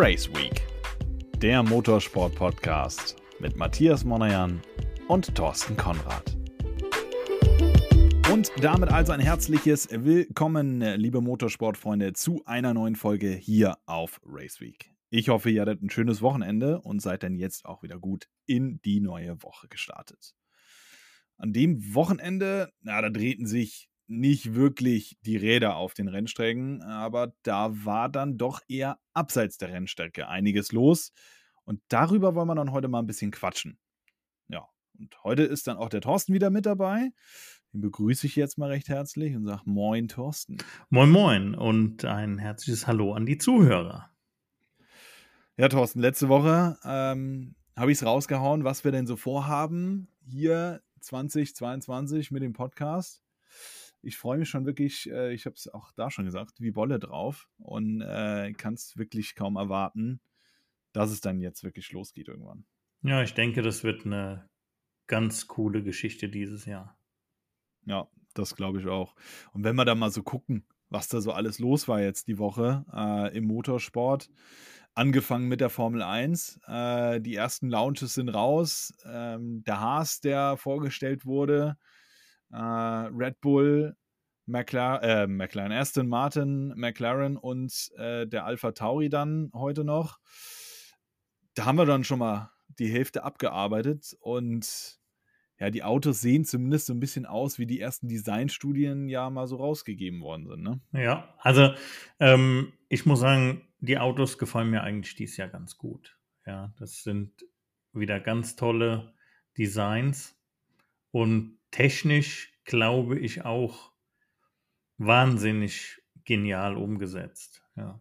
Race Week, der Motorsport-Podcast mit Matthias Monajan und Thorsten Konrad. Und damit also ein herzliches Willkommen, liebe Motorsportfreunde, zu einer neuen Folge hier auf Race Week. Ich hoffe, ihr hattet ein schönes Wochenende und seid dann jetzt auch wieder gut in die neue Woche gestartet. An dem Wochenende, na, da drehten sich nicht wirklich die Räder auf den Rennstrecken, aber da war dann doch eher abseits der Rennstrecke einiges los. Und darüber wollen wir dann heute mal ein bisschen quatschen. Ja, und heute ist dann auch der Thorsten wieder mit dabei. Den begrüße ich jetzt mal recht herzlich und sage Moin, Thorsten. Moin, moin und ein herzliches Hallo an die Zuhörer. Ja, Thorsten, letzte Woche ähm, habe ich es rausgehauen, was wir denn so vorhaben hier 2022 mit dem Podcast ich freue mich schon wirklich, äh, ich habe es auch da schon gesagt, wie Wolle drauf und äh, kann es wirklich kaum erwarten, dass es dann jetzt wirklich losgeht irgendwann. Ja, ich denke, das wird eine ganz coole Geschichte dieses Jahr. Ja, das glaube ich auch. Und wenn wir da mal so gucken, was da so alles los war jetzt die Woche äh, im Motorsport, angefangen mit der Formel 1. Äh, die ersten Launches sind raus. Ähm, der Haas, der vorgestellt wurde, Red Bull, McLaren, äh, McLaren, Aston Martin, McLaren und äh, der Alpha Tauri dann heute noch. Da haben wir dann schon mal die Hälfte abgearbeitet und ja, die Autos sehen zumindest so ein bisschen aus, wie die ersten Designstudien ja mal so rausgegeben worden sind. Ne? Ja, also ähm, ich muss sagen, die Autos gefallen mir eigentlich dieses Jahr ganz gut. Ja, das sind wieder ganz tolle Designs und technisch glaube ich auch wahnsinnig genial umgesetzt. Ja.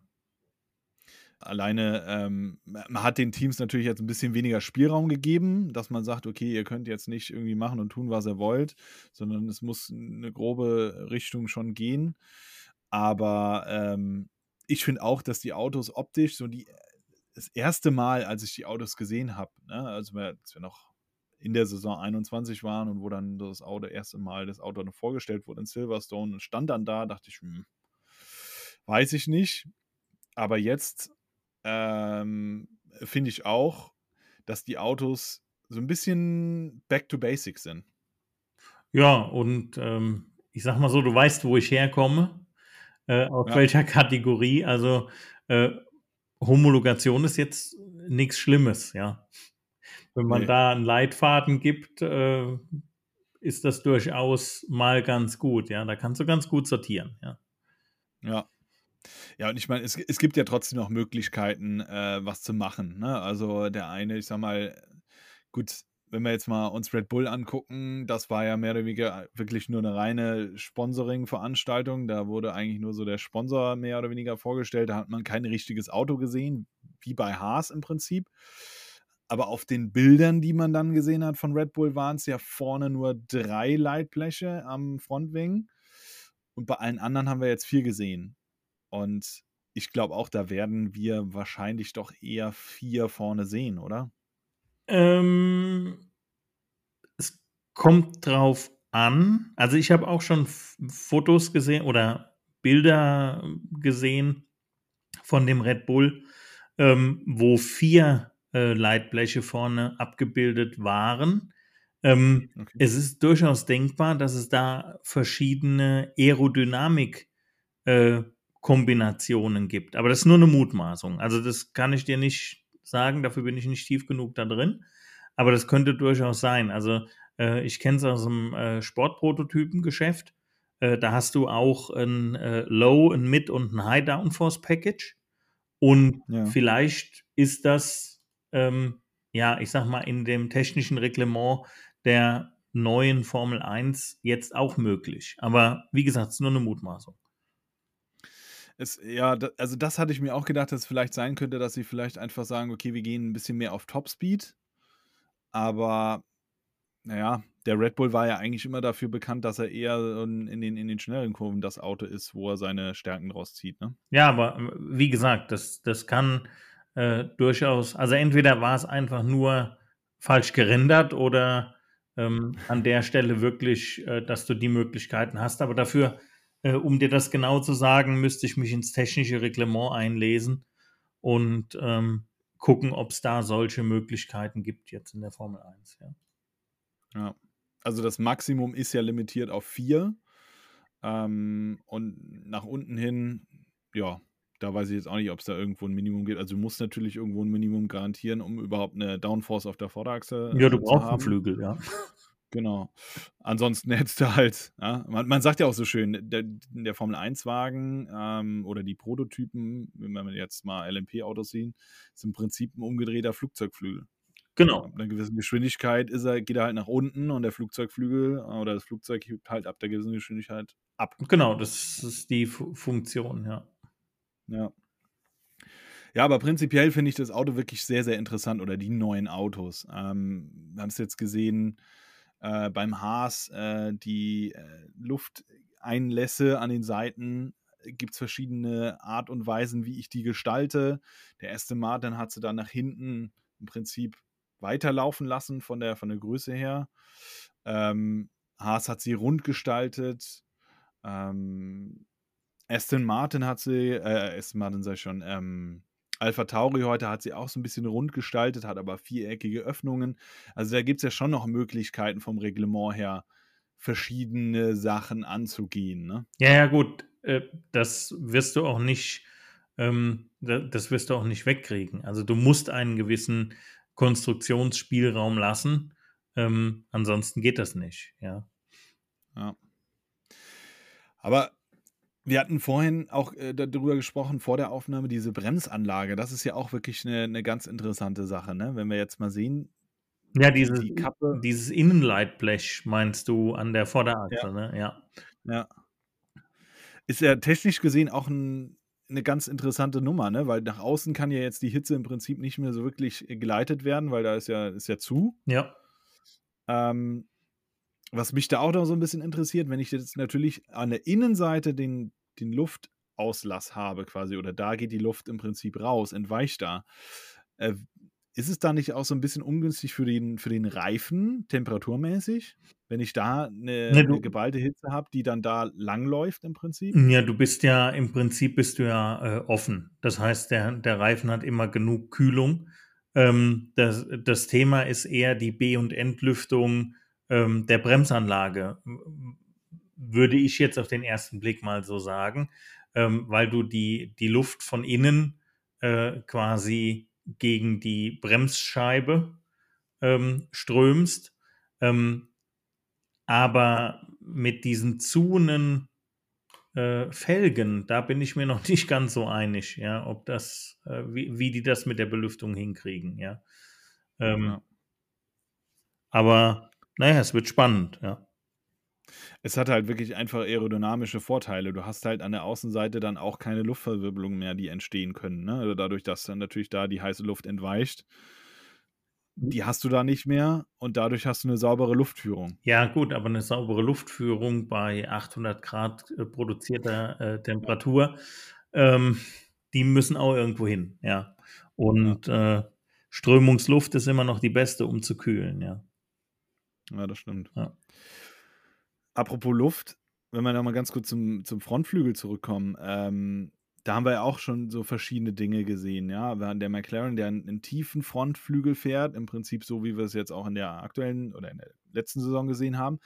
Alleine, ähm, man hat den Teams natürlich jetzt ein bisschen weniger Spielraum gegeben, dass man sagt, okay, ihr könnt jetzt nicht irgendwie machen und tun, was ihr wollt, sondern es muss eine grobe Richtung schon gehen. Aber ähm, ich finde auch, dass die Autos optisch so die das erste Mal, als ich die Autos gesehen habe, ne, also als wir noch in der Saison 21 waren und wo dann das Auto erste Mal das Auto noch vorgestellt wurde in Silverstone und stand dann da, dachte ich, hm, weiß ich nicht. Aber jetzt ähm, finde ich auch, dass die Autos so ein bisschen back to basics sind. Ja, und ähm, ich sag mal so, du weißt, wo ich herkomme, äh, aus ja. welcher Kategorie. Also äh, Homologation ist jetzt nichts Schlimmes, ja. Wenn man nee. da einen Leitfaden gibt, äh, ist das durchaus mal ganz gut. Ja, da kannst du ganz gut sortieren. Ja. Ja. Ja, und ich meine, es, es gibt ja trotzdem noch Möglichkeiten, äh, was zu machen. Ne? Also der eine, ich sag mal, gut, wenn wir jetzt mal uns Red Bull angucken, das war ja mehr oder weniger wirklich nur eine reine Sponsoring-Veranstaltung. Da wurde eigentlich nur so der Sponsor mehr oder weniger vorgestellt. Da hat man kein richtiges Auto gesehen, wie bei Haas im Prinzip. Aber auf den Bildern, die man dann gesehen hat von Red Bull, waren es ja vorne nur drei Leitbleche am Frontwing. Und bei allen anderen haben wir jetzt vier gesehen. Und ich glaube auch, da werden wir wahrscheinlich doch eher vier vorne sehen, oder? Ähm, es kommt drauf an. Also ich habe auch schon Fotos gesehen oder Bilder gesehen von dem Red Bull, ähm, wo vier äh, Leitbleche vorne abgebildet waren. Ähm, okay. Es ist durchaus denkbar, dass es da verschiedene Aerodynamik-Kombinationen äh, gibt. Aber das ist nur eine Mutmaßung. Also das kann ich dir nicht sagen, dafür bin ich nicht tief genug da drin. Aber das könnte durchaus sein. Also äh, ich kenne es aus dem äh, Sportprototypengeschäft. Äh, da hast du auch ein äh, Low, ein Mid und ein High Downforce Package. Und ja. vielleicht ist das ähm, ja, ich sag mal, in dem technischen Reglement der neuen Formel 1 jetzt auch möglich. Aber wie gesagt, es ist nur eine Mutmaßung. Es, ja, da, also das hatte ich mir auch gedacht, dass es vielleicht sein könnte, dass sie vielleicht einfach sagen, okay, wir gehen ein bisschen mehr auf Topspeed. Aber naja, der Red Bull war ja eigentlich immer dafür bekannt, dass er eher in den, in den schnelleren Kurven das Auto ist, wo er seine Stärken draus zieht. Ne? Ja, aber wie gesagt, das, das kann äh, durchaus, also entweder war es einfach nur falsch gerendert oder ähm, an der Stelle wirklich, äh, dass du die Möglichkeiten hast. Aber dafür, äh, um dir das genau zu sagen, müsste ich mich ins technische Reglement einlesen. und ähm, gucken, ob es da solche Möglichkeiten gibt jetzt in der Formel 1. Ja. ja. Also das Maximum ist ja limitiert auf vier. Ähm, und nach unten hin, ja, da weiß ich jetzt auch nicht, ob es da irgendwo ein Minimum gibt. Also du musst natürlich irgendwo ein Minimum garantieren, um überhaupt eine Downforce auf der Vorderachse Ja, du äh, brauchst einen Flügel, ja. Genau. Ansonsten hättest du halt, ja, man, man, sagt ja auch so schön, der, der Formel 1-Wagen ähm, oder die Prototypen, wenn wir jetzt mal LMP-Autos sehen, ist im Prinzip ein umgedrehter Flugzeugflügel. Genau. Ab einer gewissen Geschwindigkeit ist er, geht er halt nach unten und der Flugzeugflügel oder das Flugzeug hebt halt ab der gewissen Geschwindigkeit ab. Genau, das ist die F Funktion, ja. Ja. Ja, aber prinzipiell finde ich das Auto wirklich sehr, sehr interessant oder die neuen Autos. Ähm, wir haben es jetzt gesehen äh, beim Haas, äh, die äh, Lufteinlässe an den Seiten gibt es verschiedene Art und Weisen, wie ich die gestalte. Der erste Martin hat sie dann nach hinten im Prinzip weiterlaufen lassen von der, von der Größe her. Ähm, Haas hat sie rund gestaltet. Ähm, Aston Martin hat sie, äh, Aston Martin sei schon, ähm, Alpha Tauri heute hat sie auch so ein bisschen rund gestaltet, hat aber viereckige Öffnungen. Also da gibt es ja schon noch Möglichkeiten vom Reglement her, verschiedene Sachen anzugehen. Ne? Ja, ja, gut. Äh, das wirst du auch nicht, ähm, das wirst du auch nicht wegkriegen. Also du musst einen gewissen Konstruktionsspielraum lassen. Ähm, ansonsten geht das nicht, ja. Ja. Aber wir hatten vorhin auch äh, darüber gesprochen, vor der Aufnahme, diese Bremsanlage. Das ist ja auch wirklich eine, eine ganz interessante Sache, ne? Wenn wir jetzt mal sehen. Ja, dieses, die Kappe. dieses Innenleitblech meinst du an der Vorderachse, ja. ne? Ja. Ja. Ist ja technisch gesehen auch ein, eine ganz interessante Nummer, ne? Weil nach außen kann ja jetzt die Hitze im Prinzip nicht mehr so wirklich äh, geleitet werden, weil da ist ja, ist ja zu. Ja. Ähm, was mich da auch noch so ein bisschen interessiert, wenn ich jetzt natürlich an der Innenseite den, den Luftauslass habe, quasi, oder da geht die Luft im Prinzip raus, entweicht da. Äh, ist es da nicht auch so ein bisschen ungünstig für den, für den Reifen, temperaturmäßig? Wenn ich da eine, ne, eine geballte Hitze habe, die dann da langläuft im Prinzip? Ja, du bist ja, im Prinzip bist du ja äh, offen. Das heißt, der, der Reifen hat immer genug Kühlung. Ähm, das, das Thema ist eher die B- und Entlüftung ähm, der Bremsanlage, würde ich jetzt auf den ersten Blick mal so sagen, ähm, weil du die, die Luft von innen äh, quasi gegen die Bremsscheibe ähm, strömst. Ähm, aber mit diesen zunen äh, Felgen, da bin ich mir noch nicht ganz so einig, ja, ob das, äh, wie, wie die das mit der Belüftung hinkriegen, ja. Ähm, ja. Aber naja, es wird spannend, ja. Es hat halt wirklich einfach aerodynamische Vorteile. Du hast halt an der Außenseite dann auch keine Luftverwirbelungen mehr, die entstehen können. Ne? Also dadurch, dass dann natürlich da die heiße Luft entweicht, die hast du da nicht mehr und dadurch hast du eine saubere Luftführung. Ja, gut, aber eine saubere Luftführung bei 800 Grad äh, produzierter äh, Temperatur, ähm, die müssen auch irgendwo hin, ja. Und. Äh, Strömungsluft ist immer noch die beste, um zu kühlen, ja. Ja, das stimmt. Ja. Apropos Luft, wenn wir nochmal ganz kurz zum, zum Frontflügel zurückkommen, ähm, da haben wir ja auch schon so verschiedene Dinge gesehen, ja. Der McLaren, der einen, einen, tiefen Frontflügel fährt, im Prinzip so, wie wir es jetzt auch in der aktuellen oder in der letzten Saison gesehen haben.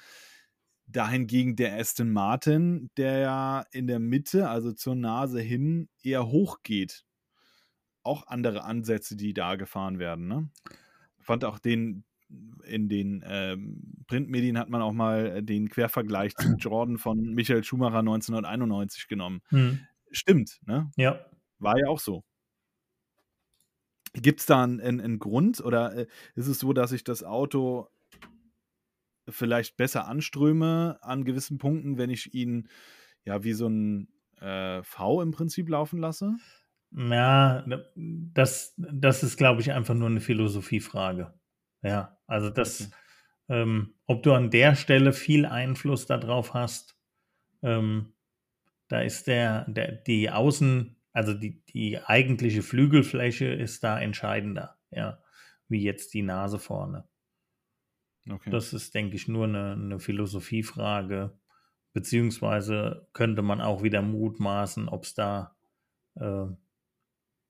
Dahingegen der Aston Martin, der ja in der Mitte, also zur Nase hin, eher hoch geht. Auch andere Ansätze, die da gefahren werden, ne? Ich fand auch den, in den ähm, Printmedien hat man auch mal äh, den Quervergleich zu Jordan von Michael Schumacher 1991 genommen. Hm. Stimmt, ne? Ja. War ja auch so. Gibt es da einen, einen, Grund oder äh, ist es so, dass ich das Auto vielleicht besser anströme an gewissen Punkten, wenn ich ihn ja wie so ein äh, V im Prinzip laufen lasse? Ja, das, das ist, glaube ich, einfach nur eine Philosophiefrage. Ja, also das, okay. ähm, ob du an der Stelle viel Einfluss darauf hast, ähm, da ist der, der, die Außen, also die, die eigentliche Flügelfläche ist da entscheidender, ja, wie jetzt die Nase vorne. Okay. Das ist, denke ich, nur eine, eine Philosophiefrage, beziehungsweise könnte man auch wieder mutmaßen, ob es da äh,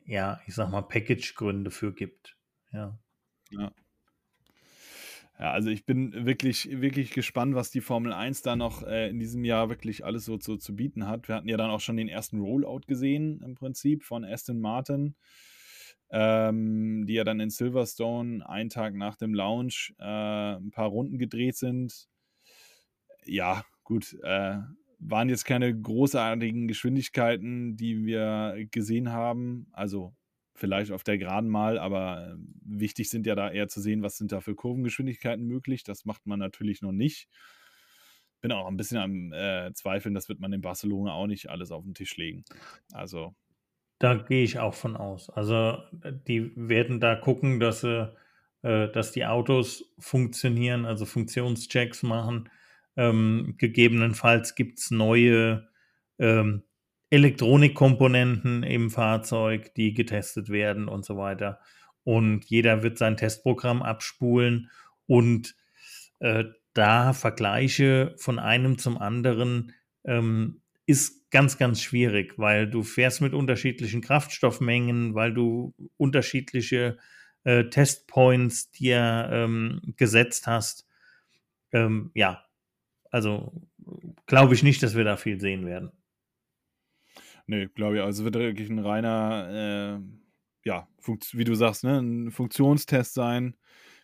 ja, ich sag mal, Package-Gründe für gibt. Ja. Ja. Ja, also ich bin wirklich, wirklich gespannt, was die Formel 1 da noch äh, in diesem Jahr wirklich alles so, so zu bieten hat. Wir hatten ja dann auch schon den ersten Rollout gesehen, im Prinzip, von Aston Martin, ähm, die ja dann in Silverstone einen Tag nach dem Launch äh, ein paar Runden gedreht sind. Ja, gut, äh, waren jetzt keine großartigen Geschwindigkeiten, die wir gesehen haben. Also vielleicht auf der Geraden mal, aber äh, wichtig sind ja da eher zu sehen, was sind da für Kurvengeschwindigkeiten möglich. Das macht man natürlich noch nicht. Bin auch ein bisschen am äh, Zweifeln, das wird man in Barcelona auch nicht alles auf den Tisch legen. Also. Da gehe ich auch von aus. Also die werden da gucken, dass sie, äh, dass die Autos funktionieren, also Funktionschecks machen. Ähm, gegebenenfalls gibt es neue ähm, Elektronikkomponenten im Fahrzeug, die getestet werden und so weiter. Und jeder wird sein Testprogramm abspulen und äh, da Vergleiche von einem zum anderen ähm, ist ganz, ganz schwierig, weil du fährst mit unterschiedlichen Kraftstoffmengen, weil du unterschiedliche äh, Testpoints dir ähm, gesetzt hast. Ähm, ja, also glaube ich nicht, dass wir da viel sehen werden. Nee, glaube ich. Also wird wirklich ein reiner, äh, ja, wie du sagst, ne, ein Funktionstest sein.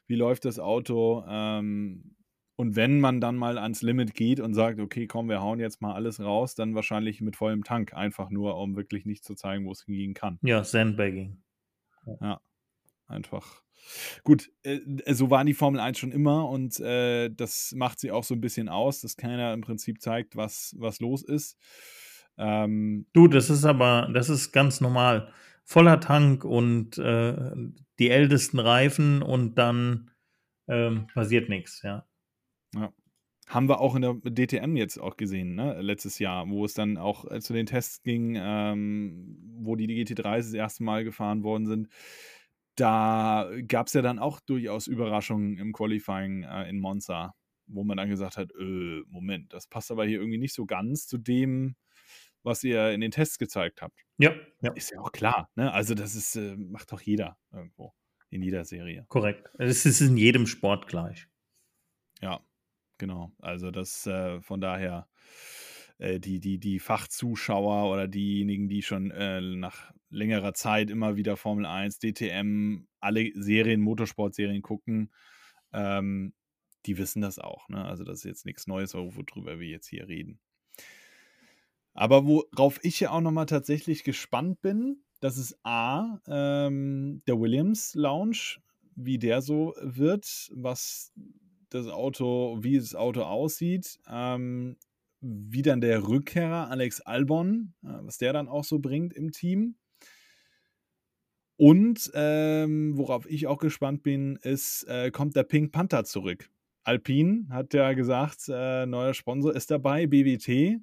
Wie läuft das Auto? Ähm, und wenn man dann mal ans Limit geht und sagt, okay, komm, wir hauen jetzt mal alles raus, dann wahrscheinlich mit vollem Tank. Einfach nur, um wirklich nicht zu zeigen, wo es hingehen kann. Ja, Sandbagging. Ja, einfach. Gut, äh, so war die Formel 1 schon immer und äh, das macht sie auch so ein bisschen aus, dass keiner im Prinzip zeigt, was, was los ist. Ähm, du, das ist aber, das ist ganz normal. Voller Tank und äh, die ältesten Reifen und dann ähm, passiert nichts, ja. Ja. Haben wir auch in der DTM jetzt auch gesehen, ne? letztes Jahr, wo es dann auch äh, zu den Tests ging, ähm, wo die GT3 das erste Mal gefahren worden sind. Da gab es ja dann auch durchaus Überraschungen im Qualifying äh, in Monza, wo man dann gesagt hat, äh, Moment, das passt aber hier irgendwie nicht so ganz zu dem, was ihr in den Tests gezeigt habt. Ja, ja. Ist ja auch klar. Ne? Also, das ist, äh, macht doch jeder irgendwo in jeder Serie. Korrekt. Es ist in jedem Sport gleich. Ja, genau. Also, das äh, von daher äh, die, die, die Fachzuschauer oder diejenigen, die schon äh, nach längerer Zeit immer wieder Formel 1, DTM, alle Serien, Motorsportserien gucken, ähm, die wissen das auch. Ne? Also, das ist jetzt nichts Neues, worüber wir jetzt hier reden. Aber worauf ich ja auch nochmal tatsächlich gespannt bin, das ist A, ähm, der Williams Lounge, wie der so wird, was das Auto, wie das Auto aussieht, ähm, wie dann der Rückkehrer Alex Albon, äh, was der dann auch so bringt im Team. Und ähm, worauf ich auch gespannt bin, ist, äh, kommt der Pink Panther zurück? Alpine hat ja gesagt, äh, neuer Sponsor ist dabei, BWT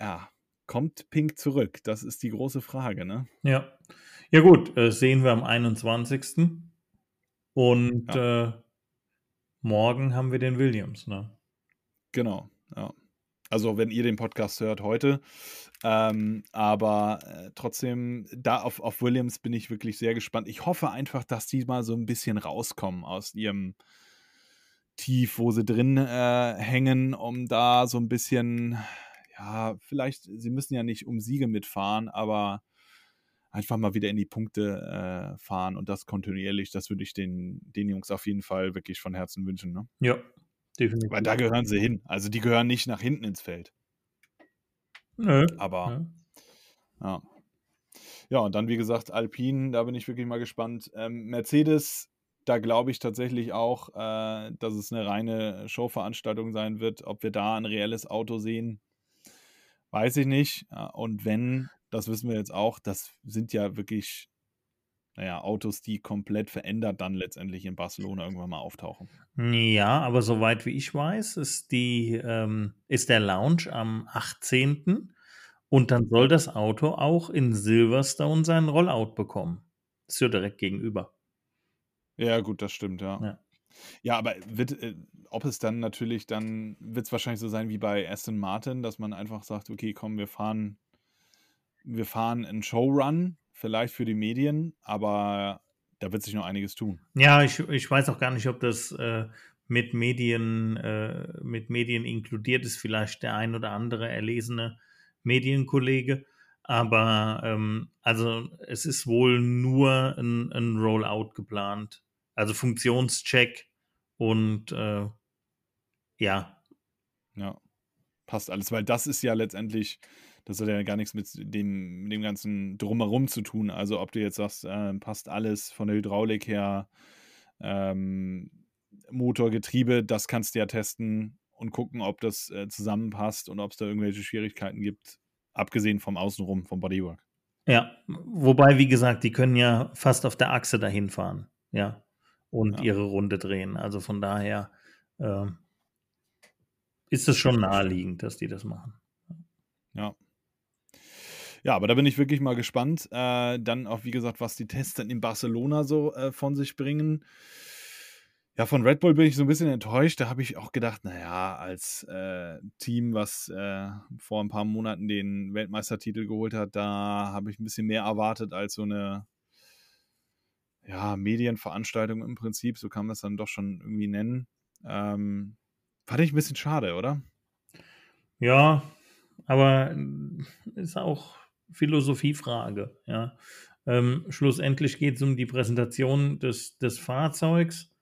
ja, kommt Pink zurück? Das ist die große Frage, ne? Ja. Ja, gut, äh, sehen wir am 21. Und ja. äh, morgen haben wir den Williams, ne? Genau, ja. Also, wenn ihr den Podcast hört heute. Ähm, aber äh, trotzdem, da auf, auf Williams bin ich wirklich sehr gespannt. Ich hoffe einfach, dass die mal so ein bisschen rauskommen aus ihrem Tief, wo sie drin äh, hängen, um da so ein bisschen ja, vielleicht, sie müssen ja nicht um Siege mitfahren, aber einfach mal wieder in die Punkte äh, fahren und das kontinuierlich, das würde ich den, den Jungs auf jeden Fall wirklich von Herzen wünschen. Ne? Ja, definitiv. Weil da gehören sie hin. Also die gehören nicht nach hinten ins Feld. Nö. Aber ja. Ja, und dann, wie gesagt, Alpine, da bin ich wirklich mal gespannt. Ähm, Mercedes, da glaube ich tatsächlich auch, äh, dass es eine reine Showveranstaltung sein wird. Ob wir da ein reelles Auto sehen, Weiß ich nicht. Und wenn, das wissen wir jetzt auch, das sind ja wirklich, naja, Autos, die komplett verändert dann letztendlich in Barcelona irgendwann mal auftauchen. Ja, aber soweit wie ich weiß, ist, die, ähm, ist der Launch am 18. Und dann soll das Auto auch in Silverstone seinen Rollout bekommen. Ist ja direkt gegenüber. Ja, gut, das stimmt, ja. Ja, ja aber wird, äh, ob es dann natürlich, dann wird es wahrscheinlich so sein wie bei Aston Martin, dass man einfach sagt, okay, komm, wir fahren, wir fahren einen Showrun vielleicht für die Medien, aber da wird sich noch einiges tun. Ja, ich, ich weiß auch gar nicht, ob das äh, mit Medien, äh, mit Medien inkludiert ist, vielleicht der ein oder andere erlesene Medienkollege. Aber ähm, also es ist wohl nur ein, ein Rollout geplant. Also Funktionscheck und äh, ja. Ja, passt alles, weil das ist ja letztendlich, das hat ja gar nichts mit dem, dem ganzen Drumherum zu tun. Also ob du jetzt sagst, äh, passt alles von der Hydraulik her, ähm, Motor, Getriebe, das kannst du ja testen und gucken, ob das äh, zusammenpasst und ob es da irgendwelche Schwierigkeiten gibt, abgesehen vom Außenrum, vom Bodywork. Ja, wobei, wie gesagt, die können ja fast auf der Achse dahin fahren, ja, und ja. ihre Runde drehen. Also von daher äh, ist es schon naheliegend, dass die das machen. Ja. Ja, aber da bin ich wirklich mal gespannt. Äh, dann auch, wie gesagt, was die Tests dann in Barcelona so äh, von sich bringen. Ja, von Red Bull bin ich so ein bisschen enttäuscht. Da habe ich auch gedacht, naja, als äh, Team, was äh, vor ein paar Monaten den Weltmeistertitel geholt hat, da habe ich ein bisschen mehr erwartet als so eine ja, Medienveranstaltung im Prinzip. So kann man es dann doch schon irgendwie nennen. Ähm, fand ich ein bisschen schade, oder? Ja, aber ist auch Philosophiefrage. Ja. Ähm, schlussendlich geht es um die Präsentation des, des Fahrzeugs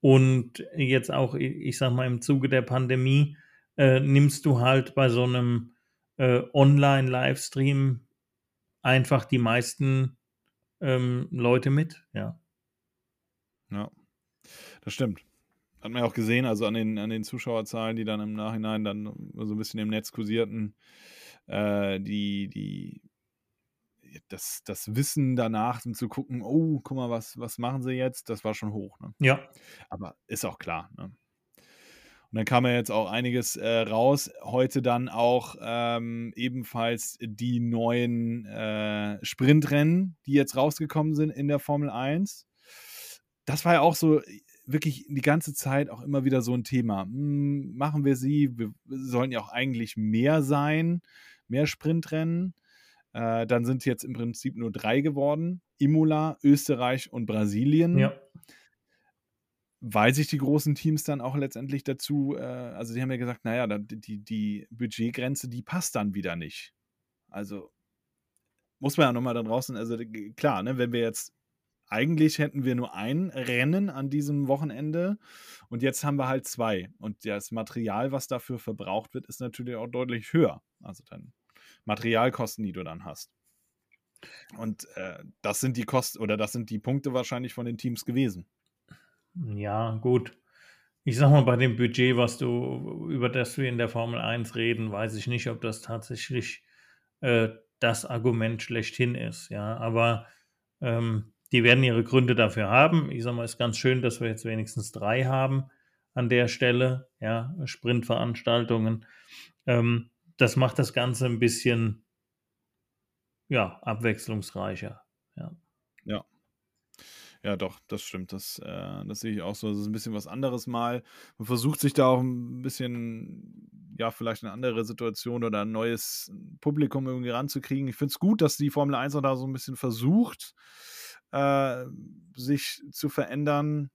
und jetzt auch, ich sag mal, im Zuge der Pandemie äh, nimmst du halt bei so einem äh, Online-Livestream einfach die meisten ähm, Leute mit, ja. Ja, das stimmt. Hat man ja auch gesehen, also an den, an den Zuschauerzahlen, die dann im Nachhinein dann so ein bisschen im Netz kursierten, äh, die, die das, das Wissen danach und zu gucken, oh, guck mal, was, was machen sie jetzt, das war schon hoch. Ne? Ja. Aber ist auch klar. Ne? Und dann kam ja jetzt auch einiges äh, raus. Heute dann auch ähm, ebenfalls die neuen äh, Sprintrennen, die jetzt rausgekommen sind in der Formel 1. Das war ja auch so wirklich die ganze Zeit auch immer wieder so ein Thema. Hm, machen wir sie? Wir sollen ja auch eigentlich mehr sein, mehr Sprintrennen. Äh, dann sind jetzt im Prinzip nur drei geworden: Imola, Österreich und Brasilien. Ja. Weil sich die großen Teams dann auch letztendlich dazu, äh, also die haben ja gesagt, naja, die, die Budgetgrenze, die passt dann wieder nicht. Also muss man ja nochmal da draußen, also klar, ne, wenn wir jetzt eigentlich hätten wir nur ein Rennen an diesem Wochenende und jetzt haben wir halt zwei. Und das Material, was dafür verbraucht wird, ist natürlich auch deutlich höher. Also dann Materialkosten, die du dann hast. Und äh, das sind die Kosten oder das sind die Punkte wahrscheinlich von den Teams gewesen. Ja, gut. Ich sag mal, bei dem Budget, was du, über das wir in der Formel 1 reden, weiß ich nicht, ob das tatsächlich äh, das Argument schlechthin ist. Ja, aber ähm, die werden ihre Gründe dafür haben. Ich sag mal, ist ganz schön, dass wir jetzt wenigstens drei haben an der Stelle, ja, Sprintveranstaltungen. Ähm, das macht das Ganze ein bisschen ja, abwechslungsreicher. Ja. Doch, das stimmt. Das, äh, das sehe ich auch so. Das ist ein bisschen was anderes mal. Man versucht sich da auch ein bisschen, ja, vielleicht eine andere Situation oder ein neues Publikum irgendwie ranzukriegen. Ich finde es gut, dass die Formel 1 auch da so ein bisschen versucht, äh, sich zu verändern.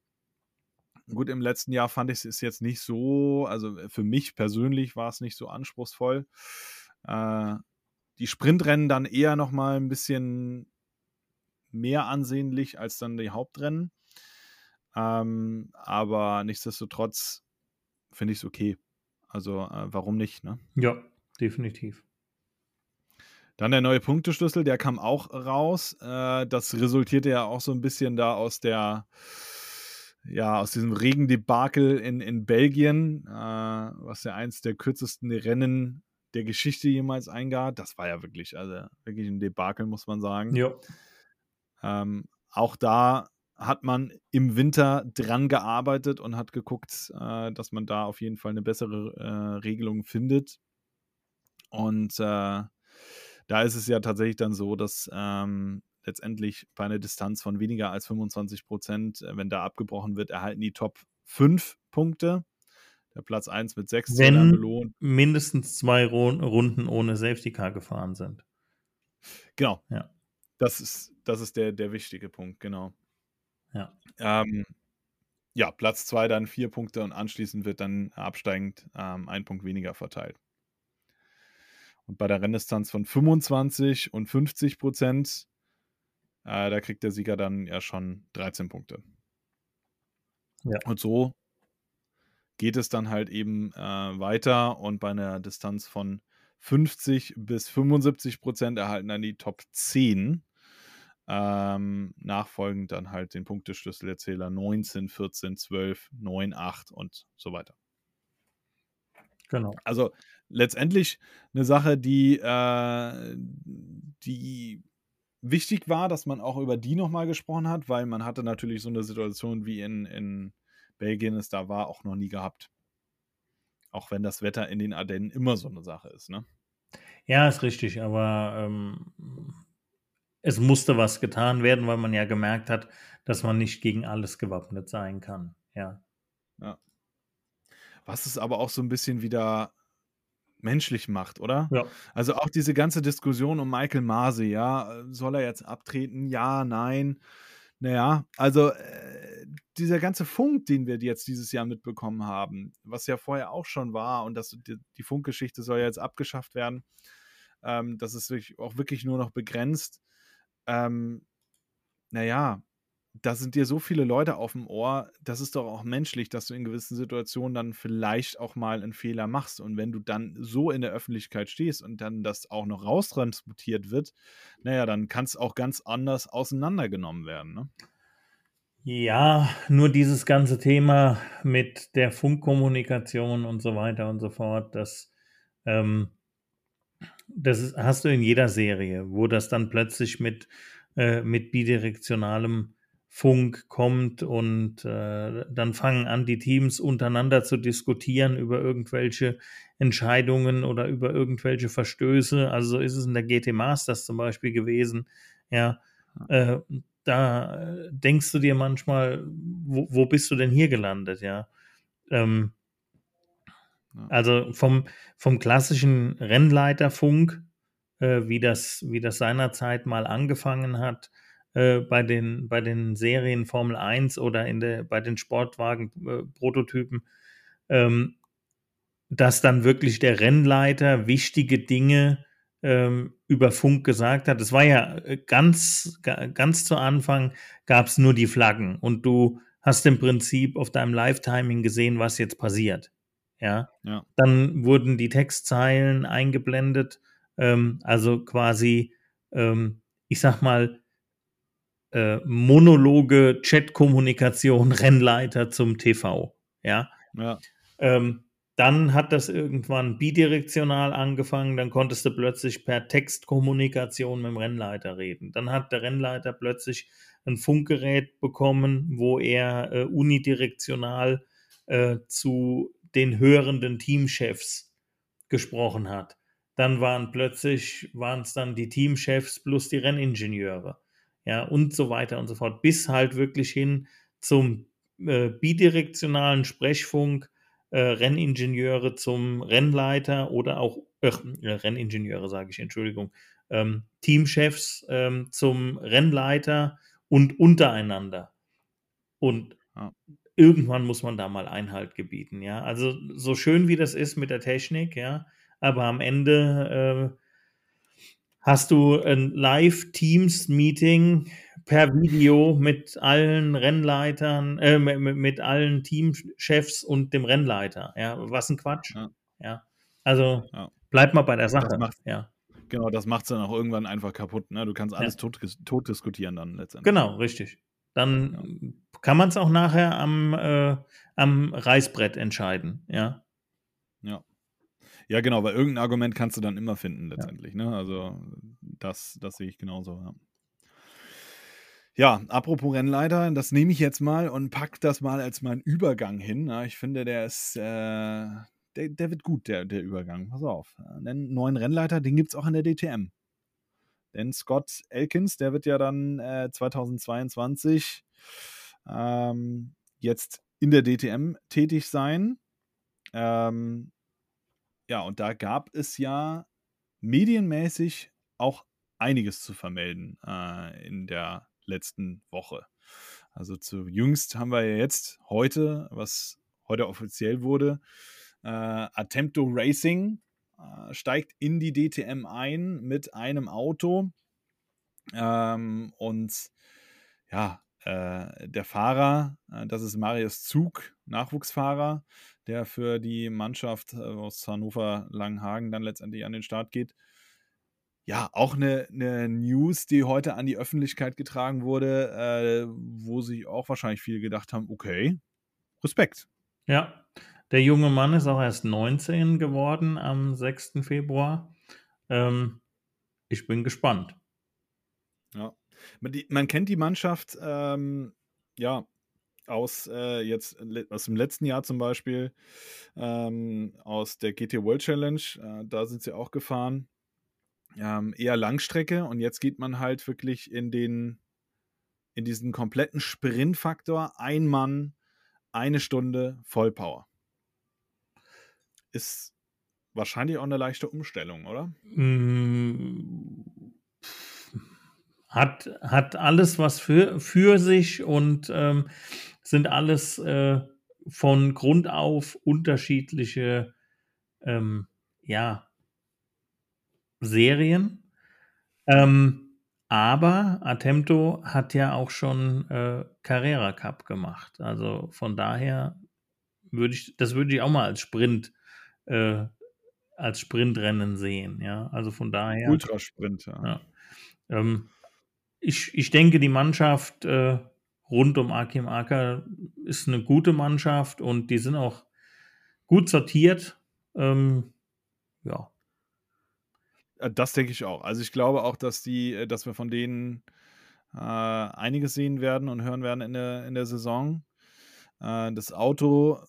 Gut, im letzten Jahr fand ich es jetzt nicht so, also äh, für mich persönlich war es nicht so anspruchsvoll. Äh, die Sprintrennen dann eher nochmal ein bisschen mehr ansehnlich als dann die Hauptrennen. Ähm, aber nichtsdestotrotz finde ich es okay. Also äh, warum nicht, ne? Ja, definitiv. Dann der neue Punkteschlüssel, der kam auch raus. Äh, das resultierte ja auch so ein bisschen da aus der ja, aus diesem Regendebakel in, in Belgien, äh, was ja eins der kürzesten Rennen der Geschichte jemals eingab. Das war ja wirklich, also wirklich ein Debakel, muss man sagen. Ja. Ähm, auch da hat man im Winter dran gearbeitet und hat geguckt, äh, dass man da auf jeden Fall eine bessere äh, Regelung findet. Und äh, da ist es ja tatsächlich dann so, dass ähm, letztendlich bei einer Distanz von weniger als 25 Prozent, äh, wenn da abgebrochen wird, erhalten die Top 5 Punkte. Der Platz 1 mit 6 wenn belohnt. mindestens zwei Runden ohne Safety Car gefahren sind. Genau. Ja. Das ist, das ist der, der wichtige Punkt, genau. Ja. Ähm, ja, Platz 2 dann vier Punkte und anschließend wird dann absteigend ähm, ein Punkt weniger verteilt. Und bei der Renndistanz von 25 und 50 Prozent, äh, da kriegt der Sieger dann ja schon 13 Punkte. Ja. Und so geht es dann halt eben äh, weiter und bei einer Distanz von 50 bis 75 Prozent erhalten dann die Top 10. Ähm, nachfolgend dann halt den Punkteschlüsselerzähler 19, 14, 12, 9, 8 und so weiter. Genau. Also letztendlich eine Sache, die, äh, die wichtig war, dass man auch über die nochmal gesprochen hat, weil man hatte natürlich so eine Situation wie in, in Belgien es da war, auch noch nie gehabt. Auch wenn das Wetter in den Ardennen immer so eine Sache ist, ne? Ja, ist richtig, aber ähm, es musste was getan werden, weil man ja gemerkt hat, dass man nicht gegen alles gewappnet sein kann. Ja. Ja. Was es aber auch so ein bisschen wieder menschlich macht, oder? Ja. Also auch diese ganze Diskussion um Michael Mase, ja, soll er jetzt abtreten? Ja, nein. Naja, also äh, dieser ganze Funk, den wir jetzt dieses Jahr mitbekommen haben, was ja vorher auch schon war und das, die, die Funkgeschichte soll ja jetzt abgeschafft werden, ähm, das ist auch wirklich nur noch begrenzt. Ähm, naja, da sind dir so viele Leute auf dem Ohr, das ist doch auch menschlich, dass du in gewissen Situationen dann vielleicht auch mal einen Fehler machst. Und wenn du dann so in der Öffentlichkeit stehst und dann das auch noch raustransportiert wird, naja, dann kann es auch ganz anders auseinandergenommen werden. Ne? Ja, nur dieses ganze Thema mit der Funkkommunikation und so weiter und so fort, das, ähm, das ist, hast du in jeder Serie, wo das dann plötzlich mit, äh, mit bidirektionalem Funk kommt und äh, dann fangen an, die Teams untereinander zu diskutieren über irgendwelche Entscheidungen oder über irgendwelche Verstöße. Also so ist es in der GT Masters zum Beispiel gewesen. Ja, äh, da denkst du dir manchmal, wo, wo, bist du denn hier gelandet? Ja, ähm, also vom, vom klassischen Rennleiterfunk, äh, wie das, wie das seinerzeit mal angefangen hat, äh, bei, den, bei den Serien Formel 1 oder in der, bei den Sportwagen-Prototypen, äh, ähm, dass dann wirklich der Rennleiter wichtige Dinge ähm, über Funk gesagt hat. Es war ja äh, ganz, ganz zu Anfang gab es nur die Flaggen und du hast im Prinzip auf deinem Live-Timing gesehen, was jetzt passiert. Ja? ja. Dann wurden die Textzeilen eingeblendet, ähm, also quasi, ähm, ich sag mal, äh, Monologe, Chatkommunikation, Rennleiter zum TV. Ja. ja. Ähm, dann hat das irgendwann bidirektional angefangen, dann konntest du plötzlich per Textkommunikation mit dem Rennleiter reden. Dann hat der Rennleiter plötzlich ein Funkgerät bekommen, wo er äh, unidirektional äh, zu den hörenden Teamchefs gesprochen hat. Dann waren plötzlich, waren es dann die Teamchefs plus die Renningenieure ja, und so weiter und so fort, bis halt wirklich hin zum äh, bidirektionalen Sprechfunk, äh, Renningenieure zum Rennleiter oder auch äh, Renningenieure, sage ich, Entschuldigung, ähm, Teamchefs ähm, zum Rennleiter und untereinander. Und ja. Irgendwann muss man da mal Einhalt gebieten, ja. Also so schön wie das ist mit der Technik, ja, aber am Ende äh, hast du ein Live-Teams-Meeting per Video mit allen Rennleitern, äh, mit, mit, allen Teamchefs und dem Rennleiter. Ja, was ein Quatsch. Ja. ja. Also ja. bleib mal bei der Sache. Macht, ja. Genau, das macht es dann auch irgendwann einfach kaputt. Ne? Du kannst alles ja. tot, tot, diskutieren dann letztendlich. Genau, richtig. Dann kann man es auch nachher am, äh, am Reißbrett entscheiden. Ja. Ja. Ja, genau, weil irgendein Argument kannst du dann immer finden letztendlich. Ja. Ne? Also das, das sehe ich genauso. Ja. Ja, apropos Rennleiter, das nehme ich jetzt mal und pack das mal als meinen Übergang hin. Ja, ich finde, der ist, äh, der, der wird gut, der, der Übergang. Pass auf. Den neuen Rennleiter, den gibt es auch in der DTM. Denn Scott Elkins, der wird ja dann äh, 2022 ähm, jetzt in der DTM tätig sein. Ähm, ja, und da gab es ja medienmäßig auch einiges zu vermelden äh, in der letzten Woche. Also zu jüngst haben wir ja jetzt heute, was heute offiziell wurde, äh, Attempto Racing steigt in die DTM ein mit einem Auto. Ähm, und ja, äh, der Fahrer, äh, das ist Marius Zug, Nachwuchsfahrer, der für die Mannschaft äh, aus Hannover Langenhagen dann letztendlich an den Start geht ja, auch eine, eine News, die heute an die Öffentlichkeit getragen wurde, äh, wo sich auch wahrscheinlich viele gedacht haben, okay, Respekt. Ja, der junge Mann ist auch erst 19 geworden am 6. Februar. Ähm, ich bin gespannt. Ja, man, die, man kennt die Mannschaft, ähm, ja, aus äh, jetzt aus dem letzten Jahr zum Beispiel, ähm, aus der GT World Challenge, äh, da sind sie auch gefahren ähm, eher Langstrecke und jetzt geht man halt wirklich in den in diesen kompletten Sprintfaktor, ein Mann, eine Stunde Vollpower. Ist wahrscheinlich auch eine leichte Umstellung, oder? Mm, hat, hat alles was für, für sich und ähm, sind alles äh, von Grund auf unterschiedliche ähm, ja, Serien. Ähm, aber Attempto hat ja auch schon äh, Carrera Cup gemacht. Also von daher würde ich, das würde ich auch mal als Sprint, äh, als Sprintrennen sehen. Ja, also von daher. Ultrasprint, ja. ja. Ähm, ich, ich denke, die Mannschaft äh, rund um Akim Acker ist eine gute Mannschaft und die sind auch gut sortiert. Ähm, ja, äh, das denke ich auch. Also ich glaube auch, dass die, äh, dass wir von denen äh, einiges sehen werden und hören werden in der, in der Saison. Äh, das Auto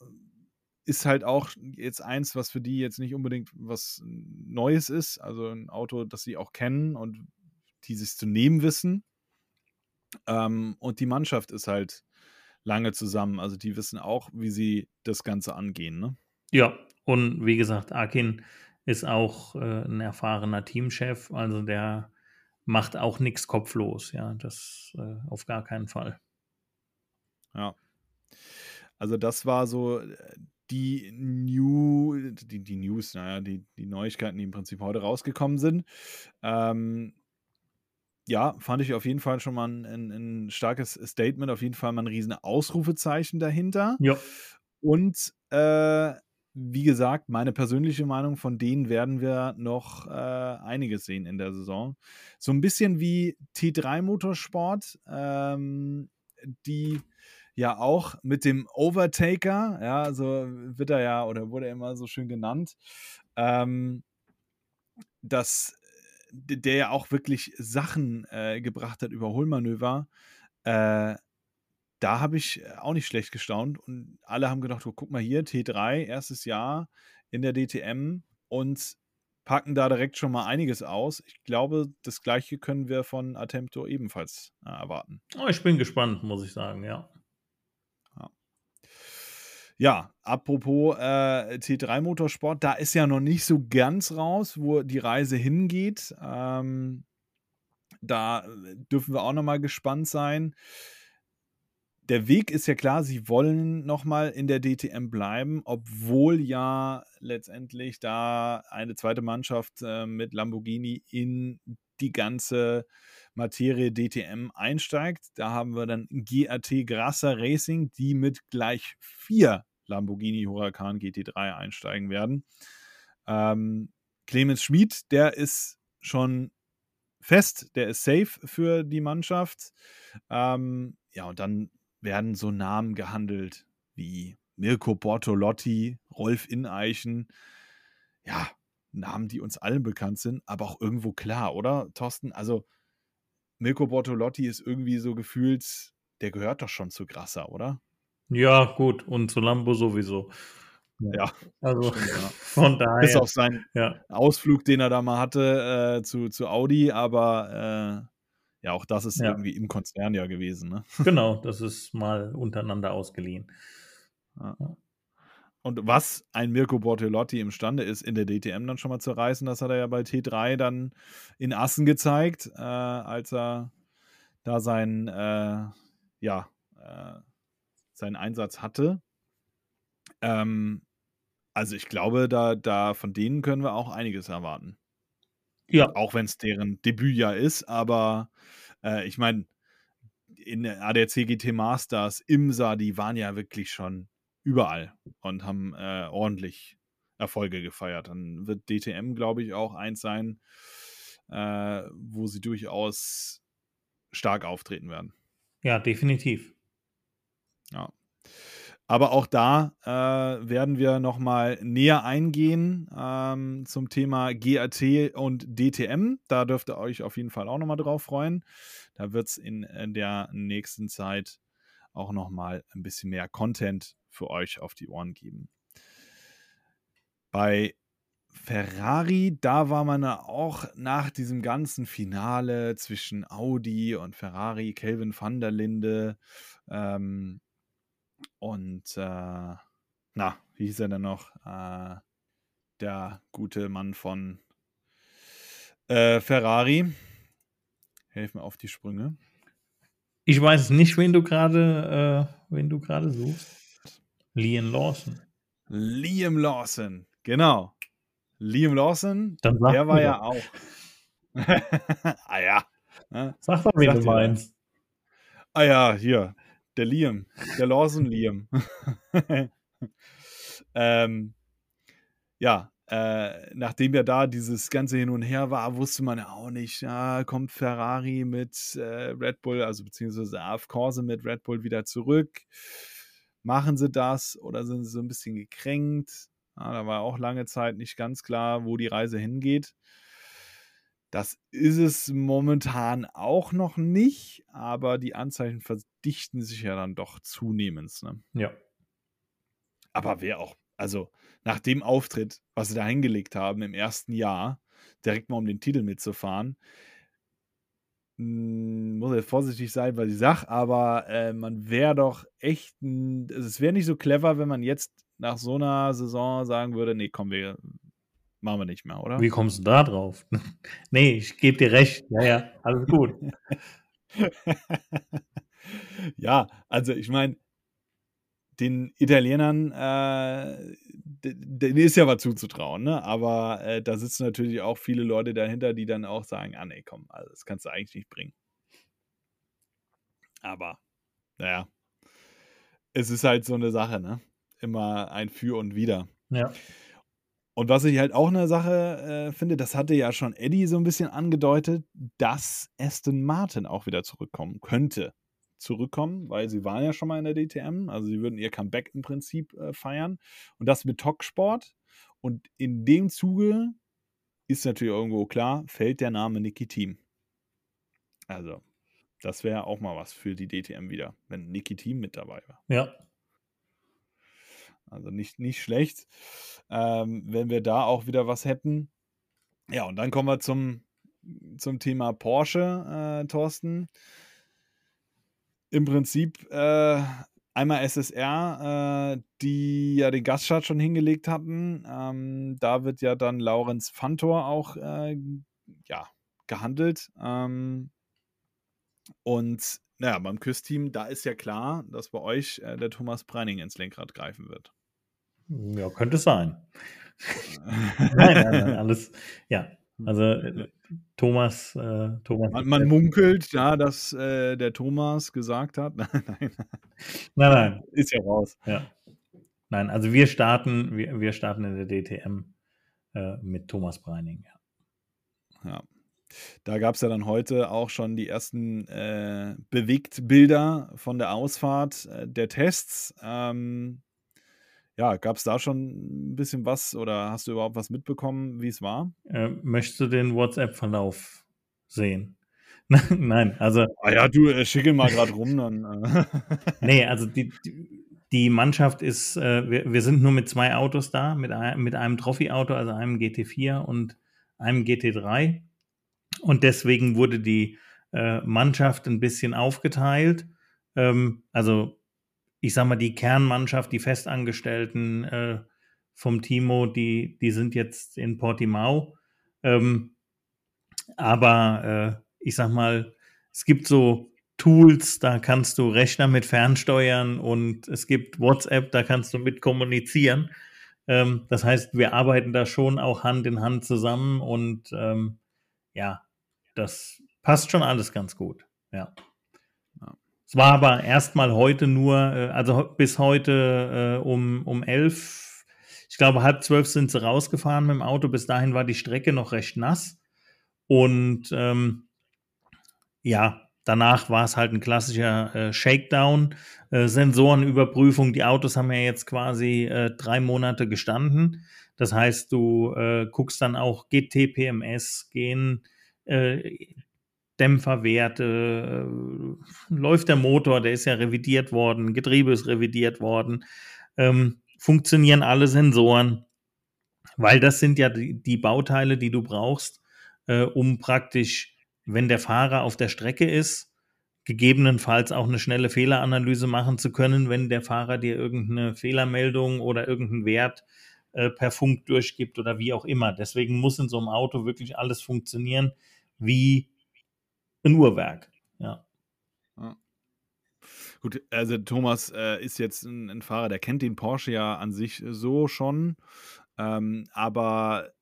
ist halt auch jetzt eins, was für die jetzt nicht unbedingt was Neues ist. Also ein Auto, das sie auch kennen und die sich zu nehmen wissen. Ähm, und die Mannschaft ist halt lange zusammen. Also die wissen auch, wie sie das Ganze angehen. Ne? Ja, und wie gesagt, Akin ist auch äh, ein erfahrener Teamchef, also der macht auch nichts kopflos, ja, das äh, auf gar keinen Fall. Ja. Also das war so äh, die New, die, die News, naja, die, die Neuigkeiten, die im Prinzip heute rausgekommen sind. Ähm, ja, fand ich auf jeden Fall schon mal ein, ein, ein, starkes Statement, auf jeden Fall mal ein riesen Ausrufezeichen dahinter. Ja. Und äh, wie gesagt, meine persönliche Meinung, von denen werden wir noch äh, einiges sehen in der Saison. So ein bisschen wie T3 Motorsport, ähm, die ja auch mit dem Overtaker, ja, so wird er ja oder wurde er immer so schön genannt, ähm, dass der ja auch wirklich Sachen äh, gebracht hat, Überholmanöver, äh, da habe ich äh, auch nicht schlecht gestaunt und alle haben gedacht, oh, guck mal hier, T3, erstes Jahr in der DTM und packen da direkt schon mal einiges aus. Ich glaube, das gleiche können wir von Attempto ebenfalls äh, erwarten. Oh, ich bin gespannt, muss ich sagen. Ja, ja apropos äh, T3 Motorsport, da ist ja noch nicht so ganz raus, wo die Reise hingeht. Ähm, da dürfen wir auch noch mal gespannt sein der Weg ist ja klar, sie wollen nochmal in der DTM bleiben, obwohl ja letztendlich da eine zweite Mannschaft äh, mit Lamborghini in die ganze Materie DTM einsteigt. Da haben wir dann GAT Grasser Racing, die mit gleich vier Lamborghini Huracan GT3 einsteigen werden. Ähm, Clemens Schmid, der ist schon fest, der ist safe für die Mannschaft. Ähm, ja, und dann werden so Namen gehandelt wie Mirko Bortolotti, Rolf Ineichen. Ja, Namen, die uns allen bekannt sind, aber auch irgendwo klar, oder, Thorsten? Also, Mirko Bortolotti ist irgendwie so gefühlt, der gehört doch schon zu Grasser, oder? Ja, gut, und zu Lambo sowieso. Ja, also stimmt, ja. von daher. Bis auf seinen ja. Ausflug, den er da mal hatte äh, zu, zu Audi, aber äh, ja, auch das ist ja. irgendwie im Konzern ja gewesen. Ne? Genau, das ist mal untereinander ausgeliehen. Und was ein Mirko Bortolotti imstande ist, in der DTM dann schon mal zu reißen, das hat er ja bei T3 dann in Assen gezeigt, äh, als er da seinen, äh, ja, äh, seinen Einsatz hatte. Ähm, also ich glaube, da, da von denen können wir auch einiges erwarten. Ja. Auch wenn es deren Debütjahr ist, aber äh, ich meine, in der ADAC GT Masters, IMSA, die waren ja wirklich schon überall und haben äh, ordentlich Erfolge gefeiert. Dann wird DTM, glaube ich, auch eins sein, äh, wo sie durchaus stark auftreten werden. Ja, definitiv. Ja. Aber auch da äh, werden wir nochmal näher eingehen ähm, zum Thema GAT und DTM. Da dürft ihr euch auf jeden Fall auch nochmal drauf freuen. Da wird es in, in der nächsten Zeit auch nochmal ein bisschen mehr Content für euch auf die Ohren geben. Bei Ferrari, da war man auch nach diesem ganzen Finale zwischen Audi und Ferrari, Kelvin van der Linde ähm, und äh, na, wie hieß er denn noch? Äh, der gute Mann von äh, Ferrari. Helf mir auf die Sprünge. Ich weiß nicht, wen du gerade, äh, wen du gerade suchst. Liam Lawson. Liam Lawson, genau. Liam Lawson, der war ja auch. ah ja. Ne? Sag doch, wen du meinst. Ah ja, hier. Der Liam. Der Lawson Liam. ähm, ja, äh, nachdem ja da dieses ganze Hin und Her war, wusste man ja auch nicht, ja, kommt Ferrari mit äh, Red Bull, also beziehungsweise AF Corse mit Red Bull wieder zurück. Machen sie das oder sind sie so ein bisschen gekränkt? Ja, da war auch lange Zeit nicht ganz klar, wo die Reise hingeht. Das ist es momentan auch noch nicht, aber die Anzeichen verdichten sich ja dann doch zunehmend. Ne? Ja. Aber wer auch, also nach dem Auftritt, was sie da hingelegt haben im ersten Jahr, direkt mal um den Titel mitzufahren, hm, muss jetzt vorsichtig sein, was ich sage, aber äh, man wäre doch echt, also es wäre nicht so clever, wenn man jetzt nach so einer Saison sagen würde, nee, komm, wir machen wir nicht mehr, oder? Wie kommst du da drauf? nee, ich gebe dir recht. Ja, ja, alles gut. ja, also ich meine, den Italienern, äh, denen ist ja was zuzutrauen, ne? aber äh, da sitzen natürlich auch viele Leute dahinter, die dann auch sagen, ah nee, komm, also das kannst du eigentlich nicht bringen. Aber, naja, es ist halt so eine Sache, ne? Immer ein Für und Wider. Ja. Und was ich halt auch eine Sache äh, finde, das hatte ja schon Eddie so ein bisschen angedeutet, dass Aston Martin auch wieder zurückkommen könnte zurückkommen, weil sie waren ja schon mal in der DTM, also sie würden ihr Comeback im Prinzip äh, feiern und das mit Talksport und in dem Zuge ist natürlich irgendwo klar, fällt der Name Niki Team. Also, das wäre auch mal was für die DTM wieder, wenn Niki Team mit dabei war. Ja. Also nicht, nicht schlecht, ähm, wenn wir da auch wieder was hätten. Ja, und dann kommen wir zum, zum Thema Porsche, äh, Thorsten im Prinzip äh, einmal SSR, äh, die ja den Gaststart schon hingelegt hatten. Ähm, da wird ja dann Laurenz Fantor auch äh, ja, gehandelt. Ähm, und naja, beim Küssteam, da ist ja klar, dass bei euch äh, der Thomas Breining ins Lenkrad greifen wird. Ja, könnte sein. nein, nein, nein, alles, ja. Also äh, Thomas, äh, Thomas. Man, man munkelt, ja, dass äh, der Thomas gesagt hat. nein, nein. Nein, nein. Ist ja raus. Ja. Nein, also wir starten, wir, wir starten in der DTM äh, mit Thomas Breining. Ja. ja. Da gab es ja dann heute auch schon die ersten äh, Bewegtbilder von der Ausfahrt äh, der Tests. Ähm, ja, gab es da schon ein bisschen was oder hast du überhaupt was mitbekommen, wie es war? Äh, möchtest du den WhatsApp-Verlauf sehen? Nein, also. Ah ja, du äh, schicke mal gerade rum dann. Äh. nee, also die, die Mannschaft ist, äh, wir, wir sind nur mit zwei Autos da, mit, ein, mit einem Trophy-Auto, also einem GT4 und einem GT3. Und deswegen wurde die äh, Mannschaft ein bisschen aufgeteilt. Ähm, also ich sag mal, die Kernmannschaft, die Festangestellten äh, vom Timo, die, die sind jetzt in Portimao. Ähm, aber äh, ich sag mal, es gibt so Tools, da kannst du Rechner mit fernsteuern und es gibt WhatsApp, da kannst du mit kommunizieren. Ähm, das heißt, wir arbeiten da schon auch Hand in Hand zusammen und ähm, ja, das passt schon alles ganz gut. Ja. Es war aber erstmal heute nur, äh, also bis heute äh, um, um elf, ich glaube halb zwölf sind sie rausgefahren mit dem Auto. Bis dahin war die Strecke noch recht nass. Und ähm, ja, Danach war es halt ein klassischer äh, Shakedown, äh, Sensorenüberprüfung. Die Autos haben ja jetzt quasi äh, drei Monate gestanden. Das heißt, du äh, guckst dann auch, geht TPMS, gehen Dämpferwerte, äh, läuft der Motor, der ist ja revidiert worden, Getriebe ist revidiert worden, ähm, funktionieren alle Sensoren, weil das sind ja die, die Bauteile, die du brauchst, um praktisch wenn der Fahrer auf der Strecke ist, gegebenenfalls auch eine schnelle Fehleranalyse machen zu können, wenn der Fahrer dir irgendeine Fehlermeldung oder irgendeinen Wert äh, per Funk durchgibt oder wie auch immer. Deswegen muss in so einem Auto wirklich alles funktionieren wie ein Uhrwerk. Ja. ja. Gut, also Thomas äh, ist jetzt ein, ein, Fahrer, der kennt den Porsche ja an sich so schon, ähm, aber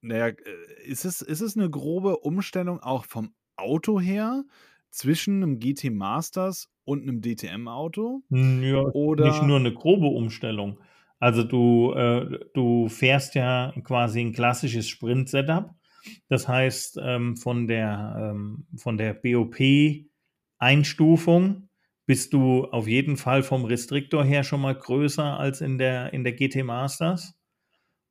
naja, äh, ist es, ist es eine grobe Umstellung auch vom Auto her zwischen einem GT Masters und einem DTM-Auto? Hm, ja, Oder nicht nur eine grobe Umstellung. Also du, äh, du fährst ja quasi ein klassisches Sprint-Setup. Das heißt, ähm, von der, ähm, von der BOP-Einstufung bist du auf jeden Fall vom Restriktor her schon mal größer als in der, in der GT Masters.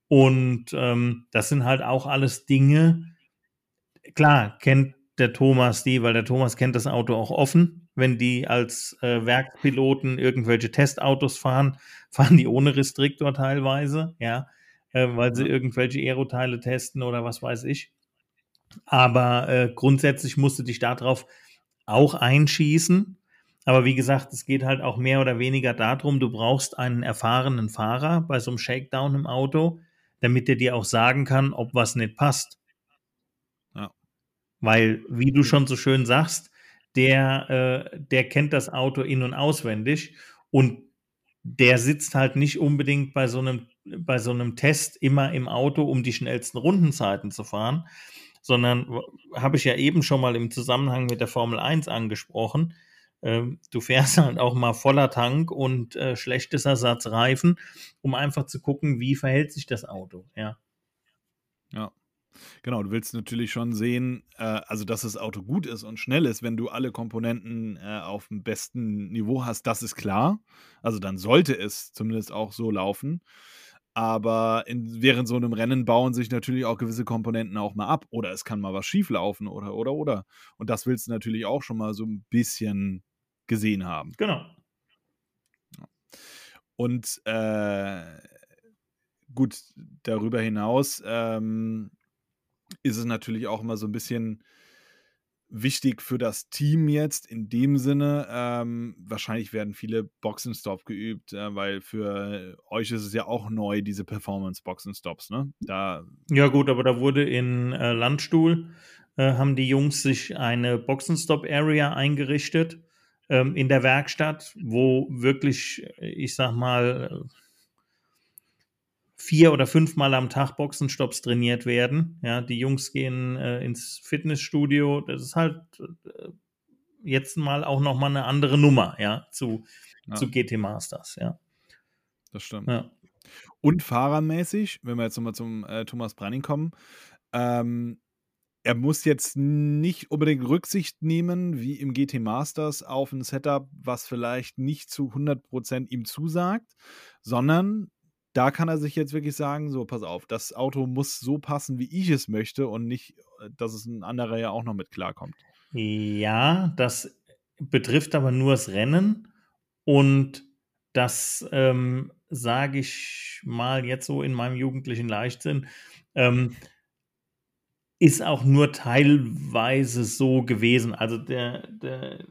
Und ähm, das sind halt auch alles Dinge, klar, kennt der Thomas die, weil der Thomas kennt das Auto auch offen. Wenn die als äh, Werkpiloten irgendwelche Testautos fahren, fahren die ohne Restriktor teilweise, ja, äh, weil sie irgendwelche Aeroteile testen oder was weiß ich. Aber äh, grundsätzlich musst du dich darauf auch einschießen. Aber wie gesagt, es geht halt auch mehr oder weniger darum, du brauchst einen erfahrenen Fahrer bei so einem Shakedown im Auto, damit er dir auch sagen kann, ob was nicht passt. Ja. Weil, wie du schon so schön sagst, der, äh, der kennt das Auto in- und auswendig und der sitzt halt nicht unbedingt bei so einem, bei so einem Test immer im Auto, um die schnellsten Rundenzeiten zu fahren, sondern habe ich ja eben schon mal im Zusammenhang mit der Formel 1 angesprochen. Ähm, du fährst halt auch mal voller Tank und äh, schlechtes Ersatzreifen, um einfach zu gucken, wie verhält sich das Auto, ja. Ja. Genau, du willst natürlich schon sehen, äh, also dass das Auto gut ist und schnell ist, wenn du alle Komponenten äh, auf dem besten Niveau hast, das ist klar. Also dann sollte es zumindest auch so laufen. Aber in, während so einem Rennen bauen sich natürlich auch gewisse Komponenten auch mal ab. Oder es kann mal was schief laufen oder, oder, oder. Und das willst du natürlich auch schon mal so ein bisschen gesehen haben. Genau. Und äh, gut, darüber hinaus ähm, ist es natürlich auch immer so ein bisschen wichtig für das Team jetzt in dem Sinne. Ähm, wahrscheinlich werden viele Boxenstop geübt, äh, weil für euch ist es ja auch neu, diese Performance-Boxenstops, ne? Da ja, gut, aber da wurde in äh, Landstuhl, äh, haben die Jungs sich eine Boxenstop-Area eingerichtet ähm, in der Werkstatt, wo wirklich, ich sag mal, vier oder fünfmal am Tag Boxenstops trainiert werden. Ja, die Jungs gehen äh, ins Fitnessstudio. Das ist halt äh, jetzt mal auch noch mal eine andere Nummer, ja, zu, ja. zu GT Masters, ja. Das stimmt. Ja. Und fahrermäßig, wenn wir jetzt nochmal zum äh, Thomas Branning kommen, ähm, er muss jetzt nicht unbedingt Rücksicht nehmen, wie im GT Masters, auf ein Setup, was vielleicht nicht zu 100% ihm zusagt, sondern da kann er sich jetzt wirklich sagen, so, pass auf, das Auto muss so passen, wie ich es möchte und nicht, äh, dass es ein anderer ja auch noch mit klarkommt. Ja, das betrifft aber nur das Rennen und das ähm, sage ich mal jetzt so in meinem jugendlichen Leichtsinn. Ähm, ist auch nur teilweise so gewesen. Also der, der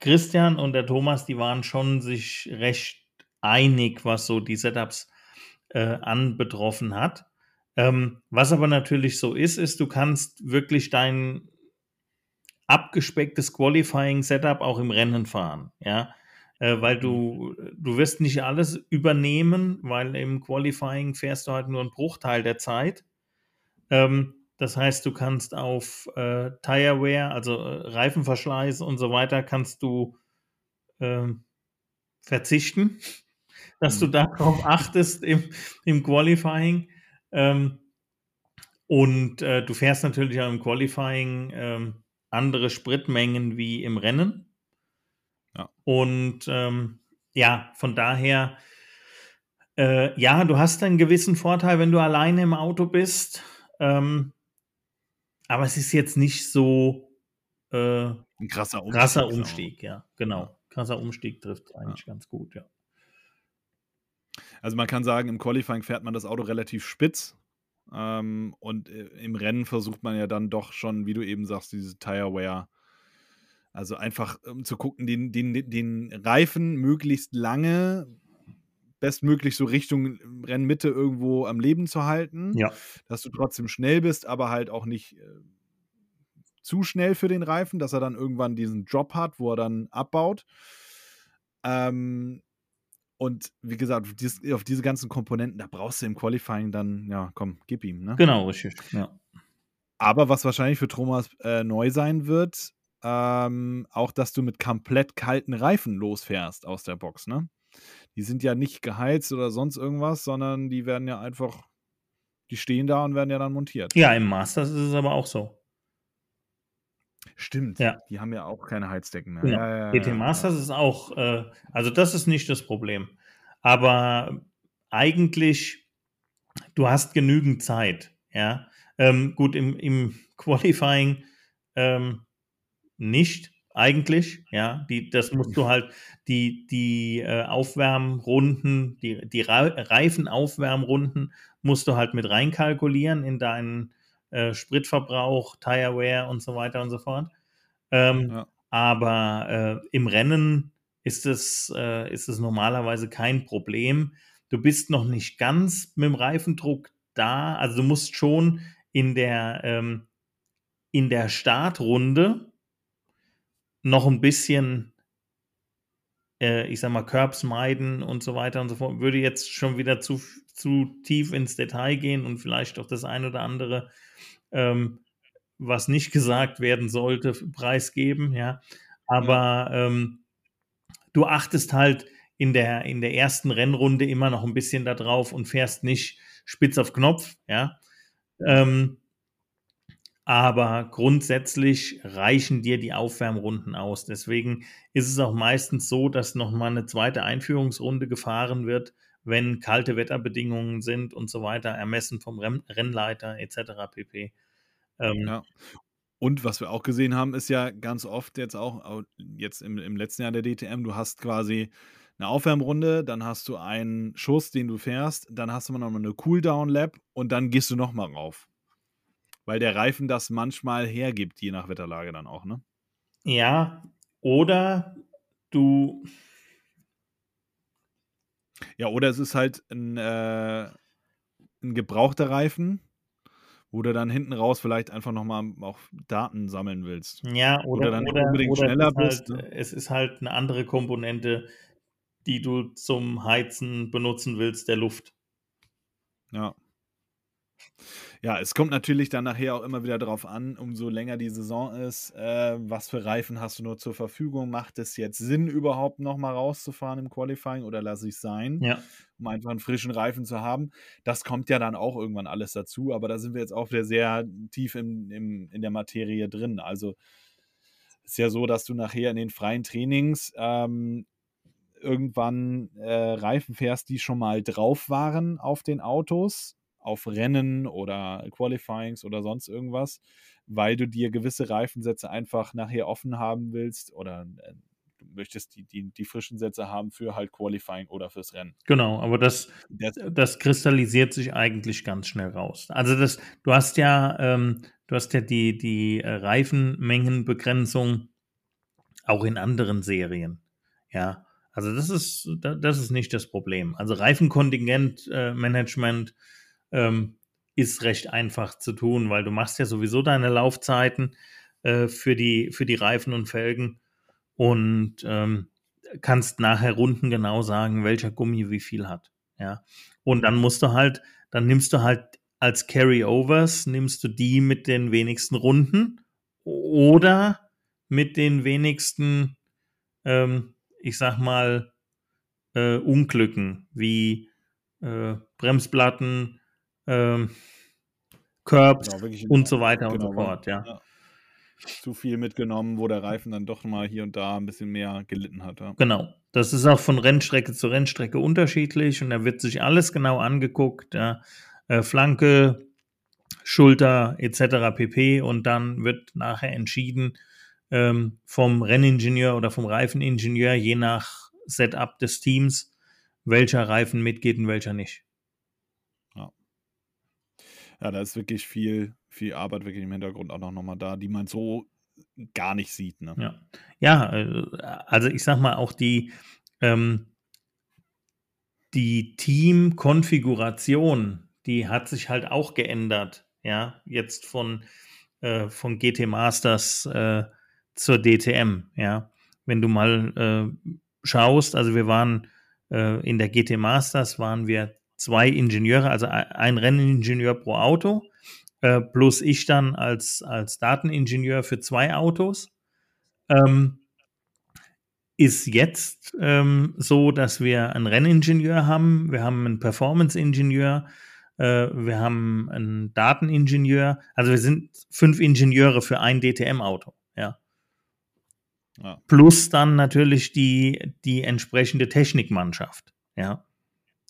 Christian und der Thomas, die waren schon sich recht einig, was so die Setups äh, anbetroffen hat. Ähm, was aber natürlich so ist, ist, du kannst wirklich dein abgespecktes Qualifying-Setup auch im Rennen fahren, ja, äh, weil du, du wirst nicht alles übernehmen, weil im Qualifying fährst du halt nur einen Bruchteil der Zeit. Ähm, das heißt, du kannst auf äh, Tire Wear, also äh, Reifenverschleiß und so weiter, kannst du ähm, verzichten, dass du mhm. darauf achtest im, im Qualifying. Ähm, und äh, du fährst natürlich auch im Qualifying ähm, andere Spritmengen wie im Rennen. Ja. Und ähm, ja, von daher, äh, ja, du hast einen gewissen Vorteil, wenn du alleine im Auto bist. Ähm, aber es ist jetzt nicht so äh, ein krasser Umstieg. Krasser Umstieg, ja, genau. Krasser Umstieg trifft eigentlich ja. ganz gut, ja. Also man kann sagen, im Qualifying fährt man das Auto relativ spitz. Ähm, und äh, im Rennen versucht man ja dann doch schon, wie du eben sagst, diese Tire Wear. Also einfach um zu gucken, den, den, den Reifen möglichst lange, bestmöglich so Richtung Rennmitte irgendwo am Leben zu halten. Ja. Dass du trotzdem schnell bist, aber halt auch nicht äh, zu schnell für den Reifen, dass er dann irgendwann diesen Drop hat, wo er dann abbaut. Ähm, und wie gesagt, auf, dies, auf, diese ganzen Komponenten, da brauchst du im Qualifying dann, ja, komm, gib ihm. Ne? Genau, richtig. Ja. Aber was wahrscheinlich für Thomas äh, neu sein wird, ähm, auch, dass du mit komplett kalten Reifen losfährst aus der Box, ne? Die sind ja nicht geheizt oder sonst irgendwas, sondern die werden ja einfach, die stehen da und werden ja dann montiert. Ja, im Masters ist es aber auch so. Stimmt, ja. die haben ja auch keine Heizdecken mehr. Ja, ja, GT Masters ist auch, äh, also das ist nicht das Problem. Aber eigentlich, du hast genügend Zeit, ja. Ähm, gut, im, im Qualifying ähm, nicht eigentlich, ja. Die, das musst du halt, die, die äh, Aufwärmrunden, die, die Reifenaufwärmrunden musst du halt mit reinkalkulieren in deinen äh, Spritverbrauch, Tire Wear und so weiter und so fort. Ähm, ja. Aber äh, im Rennen ist es, äh, ist es normalerweise kein Problem. Du bist noch nicht ganz mit dem Reifendruck da. Also du musst schon in der, ähm, in der Startrunde noch ein bisschen, äh, ich sag mal, Curbs meiden und so weiter und so fort. Würde jetzt schon wieder zu, zu tief ins Detail gehen und vielleicht auch das ein oder andere ähm, was nicht gesagt werden sollte, preisgeben, ja. Aber ähm, du achtest halt in der, in der ersten Rennrunde immer noch ein bisschen darauf und fährst nicht spitz auf Knopf, ja. Ähm, aber grundsätzlich reichen dir die Aufwärmrunden aus. Deswegen ist es auch meistens so, dass nochmal eine zweite Einführungsrunde gefahren wird, wenn kalte Wetterbedingungen sind und so weiter, ermessen vom Rennleiter etc. pp. Ähm, ja. Und was wir auch gesehen haben, ist ja ganz oft jetzt auch, jetzt im, im letzten Jahr der DTM, du hast quasi eine Aufwärmrunde, dann hast du einen Schuss, den du fährst, dann hast du nochmal eine Cooldown-Lap und dann gehst du nochmal rauf. Weil der Reifen das manchmal hergibt, je nach Wetterlage dann auch, ne? Ja, oder du. Ja, oder es ist halt ein, äh, ein gebrauchter Reifen, wo du dann hinten raus vielleicht einfach nochmal auch Daten sammeln willst. Ja, oder, oder dann oder, unbedingt oder schneller bist. Halt, ne? Es ist halt eine andere Komponente, die du zum Heizen benutzen willst, der Luft. Ja. Ja, es kommt natürlich dann nachher auch immer wieder darauf an, umso länger die Saison ist, äh, was für Reifen hast du nur zur Verfügung? Macht es jetzt Sinn, überhaupt nochmal rauszufahren im Qualifying oder lasse ich es sein, ja. um einfach einen frischen Reifen zu haben? Das kommt ja dann auch irgendwann alles dazu, aber da sind wir jetzt auch wieder sehr tief im, im, in der Materie drin. Also ist ja so, dass du nachher in den freien Trainings ähm, irgendwann äh, Reifen fährst, die schon mal drauf waren auf den Autos auf Rennen oder Qualifyings oder sonst irgendwas, weil du dir gewisse Reifensätze einfach nachher offen haben willst oder äh, du möchtest die, die, die frischen Sätze haben für halt Qualifying oder fürs Rennen. Genau, aber das, das, das kristallisiert sich eigentlich ganz schnell raus. Also das, du hast ja, ähm, du hast ja die, die äh, Reifenmengenbegrenzung auch in anderen Serien. Ja, also das ist, das ist nicht das Problem. Also Reifenkontingentmanagement äh, ähm, ist recht einfach zu tun, weil du machst ja sowieso deine Laufzeiten äh, für, die, für die Reifen und Felgen und ähm, kannst nachher runden genau sagen, welcher Gummi wie viel hat. Ja. Und dann musst du halt, dann nimmst du halt als Carryovers, nimmst du die mit den wenigsten Runden oder mit den wenigsten ähm, ich sag mal, äh, Unglücken wie äh, Bremsplatten, äh, Curbs genau, und so weiter genau, und so fort, ja. ja. Zu viel mitgenommen, wo der Reifen dann doch mal hier und da ein bisschen mehr gelitten hat. Ja. Genau. Das ist auch von Rennstrecke zu Rennstrecke unterschiedlich und da wird sich alles genau angeguckt. Ja. Äh, Flanke, Schulter etc. pp. Und dann wird nachher entschieden, ähm, vom Renningenieur oder vom Reifeningenieur, je nach Setup des Teams, welcher Reifen mitgeht und welcher nicht. Ja. Da ist wirklich viel, viel Arbeit wirklich im Hintergrund auch noch mal da, die man so gar nicht sieht. Ne? Ja. ja, äh, also ich sag mal auch die, ähm, die Teamkonfiguration, die hat sich halt auch geändert. Ja, jetzt von, äh, von GT Masters äh, zur DTM, ja. Wenn du mal äh, schaust, also wir waren äh, in der GT Masters, waren wir zwei Ingenieure, also ein Renningenieur pro Auto, äh, plus ich dann als, als Dateningenieur für zwei Autos. Ähm, ist jetzt ähm, so, dass wir einen Renningenieur haben, wir haben einen Performance-Ingenieur, äh, wir haben einen Dateningenieur, also wir sind fünf Ingenieure für ein DTM-Auto, ja. Ja. Plus dann natürlich die, die entsprechende Technikmannschaft. Ja.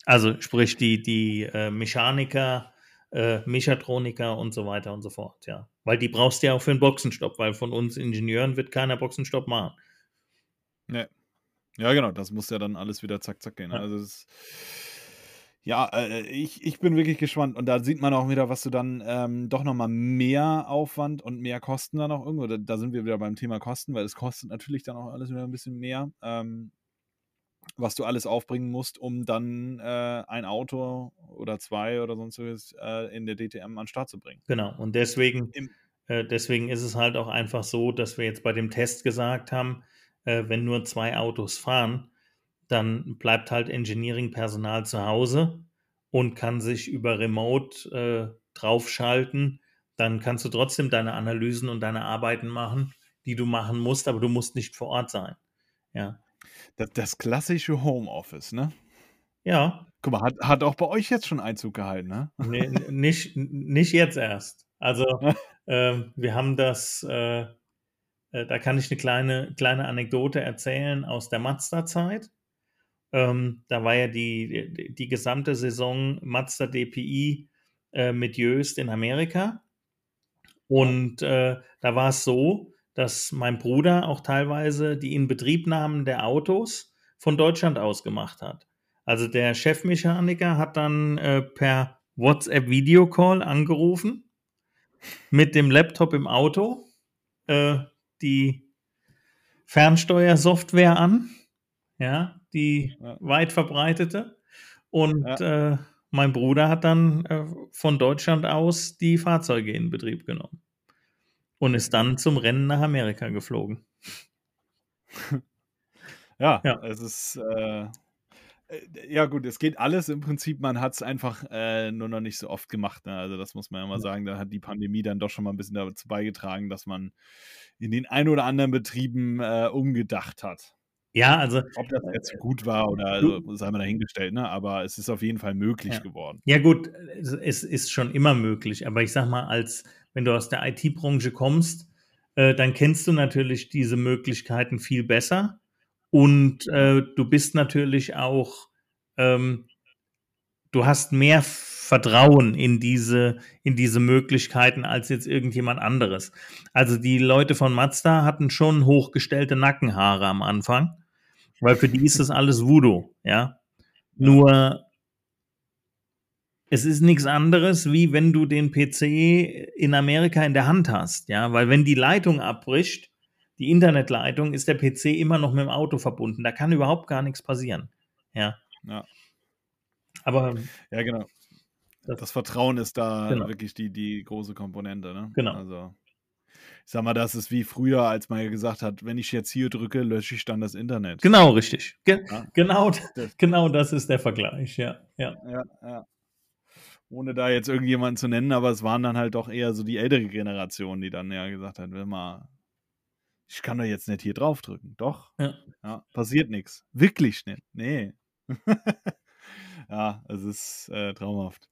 Also sprich die, die äh, Mechaniker, äh, Mechatroniker und so weiter und so fort, ja. Weil die brauchst du ja auch für einen Boxenstopp, weil von uns Ingenieuren wird keiner Boxenstopp machen. Ja. Ja, genau, das muss ja dann alles wieder zack, zack gehen. Ja. Also es ist ja, äh, ich, ich bin wirklich gespannt. Und da sieht man auch wieder, was du dann ähm, doch nochmal mehr Aufwand und mehr Kosten dann auch irgendwo. Da, da, sind wir wieder beim Thema Kosten, weil es kostet natürlich dann auch alles wieder ein bisschen mehr, ähm, was du alles aufbringen musst, um dann äh, ein Auto oder zwei oder sonst was äh, in der DTM an den Start zu bringen. Genau. Und deswegen, Im, äh, deswegen ist es halt auch einfach so, dass wir jetzt bei dem Test gesagt haben, äh, wenn nur zwei Autos fahren, dann bleibt halt Engineering-Personal zu Hause und kann sich über Remote äh, draufschalten. Dann kannst du trotzdem deine Analysen und deine Arbeiten machen, die du machen musst, aber du musst nicht vor Ort sein. Ja. Das, das klassische Homeoffice, ne? Ja. Guck mal, hat, hat auch bei euch jetzt schon Einzug gehalten, ne? Nee, nicht, nicht jetzt erst. Also, äh, wir haben das, äh, äh, da kann ich eine kleine, kleine Anekdote erzählen aus der Mazda-Zeit. Ähm, da war ja die, die, die, gesamte Saison Mazda DPI äh, mit Jöst in Amerika. Und äh, da war es so, dass mein Bruder auch teilweise die Inbetriebnahmen der Autos von Deutschland aus gemacht hat. Also der Chefmechaniker hat dann äh, per WhatsApp Videocall angerufen mit dem Laptop im Auto äh, die Fernsteuersoftware an, ja, die ja. weit verbreitete. Und ja. äh, mein Bruder hat dann äh, von Deutschland aus die Fahrzeuge in Betrieb genommen und ist dann zum Rennen nach Amerika geflogen. ja, ja, es ist. Äh, äh, ja, gut, es geht alles im Prinzip. Man hat es einfach äh, nur noch nicht so oft gemacht. Ne? Also, das muss man ja mal sagen. Da hat die Pandemie dann doch schon mal ein bisschen dazu beigetragen, dass man in den ein oder anderen Betrieben äh, umgedacht hat. Ja, also. Ob das jetzt gut war oder also, sei mal dahingestellt, ne? aber es ist auf jeden Fall möglich ja. geworden. Ja, gut, es ist schon immer möglich, aber ich sag mal, als wenn du aus der IT-Branche kommst, äh, dann kennst du natürlich diese Möglichkeiten viel besser und äh, du bist natürlich auch, ähm, du hast mehr Vertrauen in diese, in diese Möglichkeiten als jetzt irgendjemand anderes. Also die Leute von Mazda hatten schon hochgestellte Nackenhaare am Anfang weil für die ist das alles Voodoo, ja. Nur es ist nichts anderes, wie wenn du den PC in Amerika in der Hand hast, ja, weil wenn die Leitung abbricht, die Internetleitung, ist der PC immer noch mit dem Auto verbunden. Da kann überhaupt gar nichts passieren. Ja. Ja. Aber Ja, genau. Das- Das, Vertrauen ist da Genau. wirklich die, die große Komponente. Ne? Genau. Also, ich sag mal, das ist wie früher, als man ja gesagt hat, wenn ich jetzt hier drücke, lösche ich dann das Internet. genau richtig. Ge Ja. genau, Das- genau das ist der Vergleich, ja. ja. Ja, ja. Ohne da jetzt irgendjemanden zu nennen, aber es waren dann halt doch eher so die ältere Generation, die dann ja gesagt hat, wenn mal, ich kann doch jetzt nicht hier draufdrücken. Doch. Ja. Ja, passiert nichts. Wirklich nicht. Nee. ja, es ist äh, traumhaft.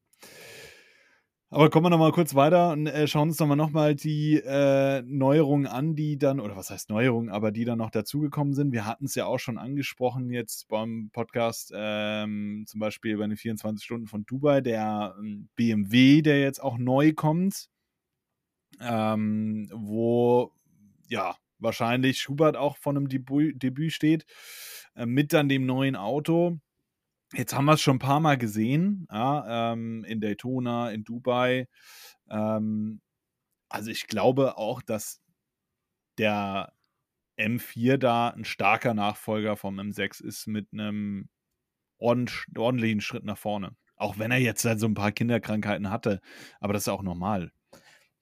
Aber kommen wir nochmal kurz weiter und äh, schauen uns nochmal noch mal die äh, Neuerungen an, die dann, oder was heißt Neuerungen, aber die dann noch dazugekommen sind. Wir hatten es ja auch schon angesprochen jetzt beim Podcast, ähm, zum Beispiel bei den 24 Stunden von Dubai, der ähm, BMW, der jetzt auch neu kommt, ähm, wo ja wahrscheinlich Schubert auch von einem Debüt, Debüt steht, äh, mit dann dem neuen Auto. Jetzt haben wir es schon ein paar Mal gesehen, ja, ähm, in Daytona, in Dubai. Ähm, also ich glaube auch, dass der M4 da ein starker Nachfolger vom M6 ist mit einem ordentlich, ordentlichen Schritt nach vorne. Auch wenn er jetzt halt so ein paar Kinderkrankheiten hatte, aber das ist auch normal.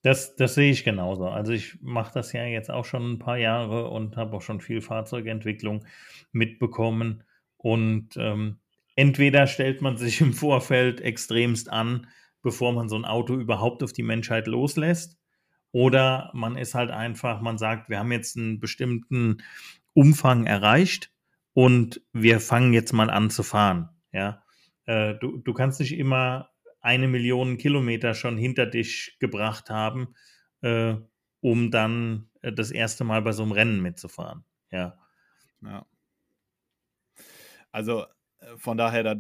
Das, das sehe ich genauso. Also ich mache das ja jetzt auch schon ein paar Jahre und habe auch schon viel Fahrzeugentwicklung mitbekommen. Und ähm, entweder stellt man sich im Vorfeld extremst an, bevor man so ein Auto überhaupt auf die Menschheit loslässt. Oder man ist halt einfach, man sagt, wir haben jetzt einen bestimmten Umfang erreicht und wir fangen jetzt mal an zu fahren. Ja, äh, du, du kannst nicht immer eine Million Kilometer schon hinter dich gebracht haben, äh, um dann äh, das erste Mal bei so einem Rennen mitzufahren. Ja. Ja. Also von daher, da,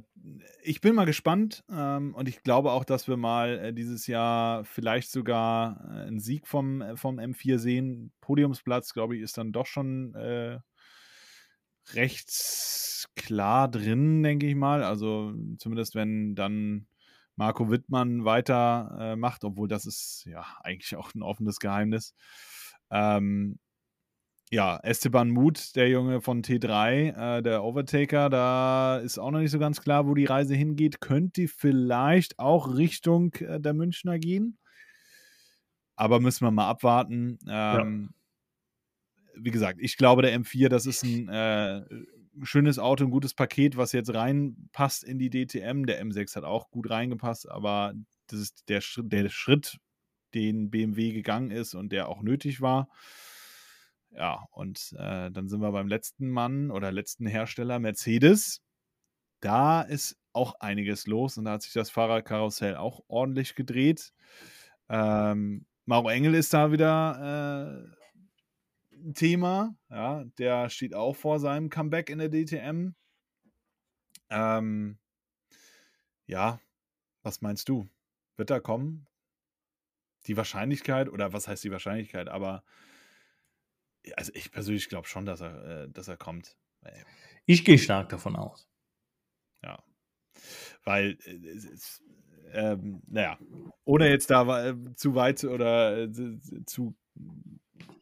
ich bin mal gespannt ähm, und ich glaube auch, dass wir mal äh, dieses Jahr vielleicht sogar äh, einen Sieg vom, äh, vom M4 sehen. Podiumsplatz, glaube ich, ist dann doch schon äh, recht klar drin, denke ich mal. Also zumindest wenn dann Marco Wittmann weiter äh, obwohl das ist ja eigentlich auch ein offenes Geheimnis. Ähm, ja, Esteban Muth, der Junge von T3, äh, der Overtaker, da ist auch noch nicht so ganz klar, wo die Reise hingeht. Könnte vielleicht auch Richtung äh, der Münchner gehen. Aber müssen wir mal abwarten. Ähm, Wie gesagt, ich glaube, der M4, das ist ein äh, schönes Auto, ein gutes Paket, was jetzt reinpasst in die DTM. Der M6 hat auch gut reingepasst, aber das ist der der Schritt, den BMW gegangen ist und der auch nötig war. Ja, und äh, dann sind wir beim letzten Mann oder letzten Hersteller, Mercedes. Da ist auch einiges los und da hat sich das Fahrerkarussell auch ordentlich gedreht. Ähm, Mauro Engel ist da wieder äh, ein Thema. Ja, der steht auch vor seinem Comeback in der DTM. Ähm, ja, was meinst du? Wird er kommen? Die Wahrscheinlichkeit, oder was heißt die Wahrscheinlichkeit, aber also ich persönlich glaube schon, dass er, äh, dass er kommt. Äh, Ich gehe stark davon aus. Ja. Weil, äh, ähm, naja, ohne jetzt da äh, zu weit oder äh, zu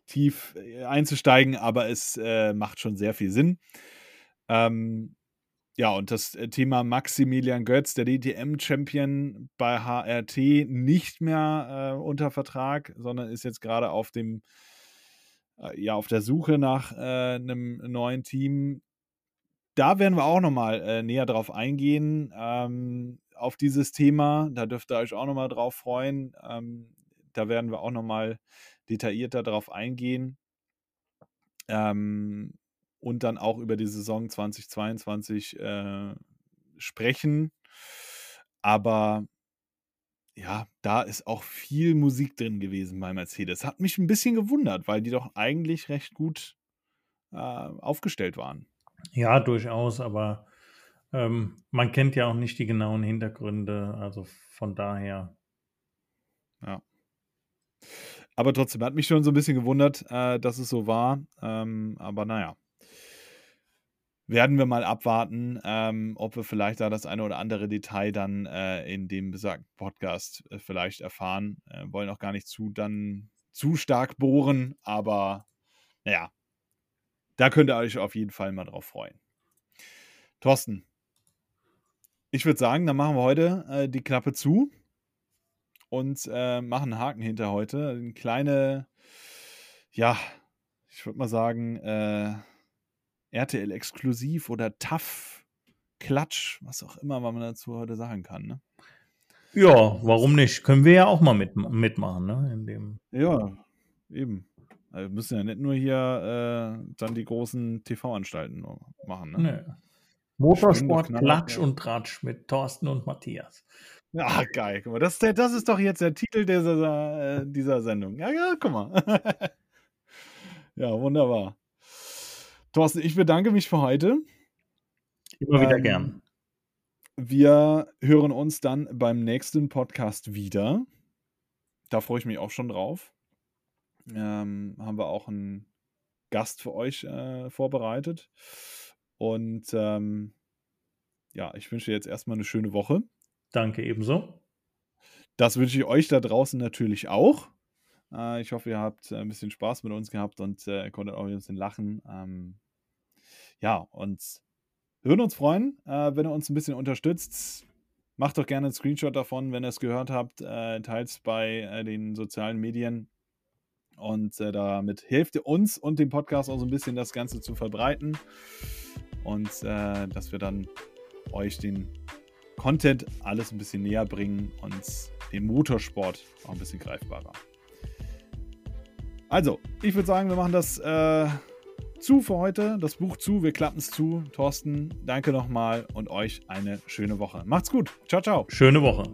tief äh, einzusteigen, aber es äh, macht schon sehr viel Sinn. Ähm, ja, und das äh, Thema Maximilian Götz, der DTM-Champion bei HRT, nicht mehr äh, unter Vertrag, sondern ist jetzt gerade auf dem, äh, ja, auf der Suche nach äh, einem neuen Team. Da werden wir auch nochmal äh, näher drauf eingehen, ähm, auf dieses Thema. Da dürft ihr euch auch nochmal drauf freuen. Ähm, da werden wir auch nochmal detaillierter drauf eingehen. Ähm, und dann auch über die Saison 2022 äh, sprechen. Aber ja, da ist auch viel Musik drin gewesen bei Mercedes. Hat mich ein bisschen gewundert, weil die doch eigentlich recht gut äh, aufgestellt waren. Ja, durchaus, aber ähm, man kennt ja auch nicht die genauen Hintergründe, also von daher. Ja. Aber trotzdem hat mich schon so ein bisschen gewundert, äh, dass es so war. Ähm, aber naja. Werden wir mal abwarten, ähm, ob wir vielleicht da das eine oder andere Detail dann äh, in dem besagten Podcast äh, vielleicht erfahren. Äh, wollen auch gar nicht zu dann zu stark bohren, aber ja, da könnt ihr euch auf jeden Fall mal drauf freuen. Thorsten, ich würde sagen, dann machen wir heute äh, die Klappe zu und äh, machen einen Haken hinter heute. Eine kleine, ja, ich würde mal sagen, äh, RTL-exklusiv oder TAF, Klatsch, was auch immer man dazu heute sagen kann. Ne? Ja, warum nicht? Können wir ja auch mal mit, mitmachen, ne? In dem ja, eben. Also wir müssen ja nicht nur hier äh, dann die großen TV-Anstalten machen. Ne? Nee. Motorsport, Klatsch und Tratsch mit Thorsten und Matthias. Ja, geil. Guck mal, das, das ist doch jetzt der Titel dieser, äh, dieser Sendung. Ja, ja, guck mal. ja, wunderbar. Thorsten, ich bedanke mich für heute. Immer wieder ähm, gern. Wir hören uns dann beim nächsten Podcast wieder. Da freue ich mich auch schon drauf. Ähm, haben wir auch einen Gast für euch äh, vorbereitet. Und ähm, ja, ich wünsche jetzt erstmal eine schöne Woche. Danke ebenso. Das wünsche ich euch da draußen natürlich auch. Äh, ich hoffe, ihr habt ein bisschen Spaß mit uns gehabt und äh, konntet auch ein bisschen lachen. Ähm, ja, und würden uns freuen, äh, wenn ihr uns ein bisschen unterstützt. Macht doch gerne einen Screenshot davon, wenn ihr es gehört habt. Äh, Teilt es bei äh, den sozialen Medien. Und äh, damit hilft ihr uns und dem Podcast auch so ein bisschen das Ganze zu verbreiten. Und äh, dass wir dann euch den Content alles ein bisschen näher bringen und den Motorsport auch ein bisschen greifbarer. Also, ich würde sagen, wir machen das äh, zu für heute, das Buch zu, wir klappen es zu. Thorsten, danke nochmal und euch eine schöne Woche. Macht's gut. Ciao, ciao. Schöne Woche.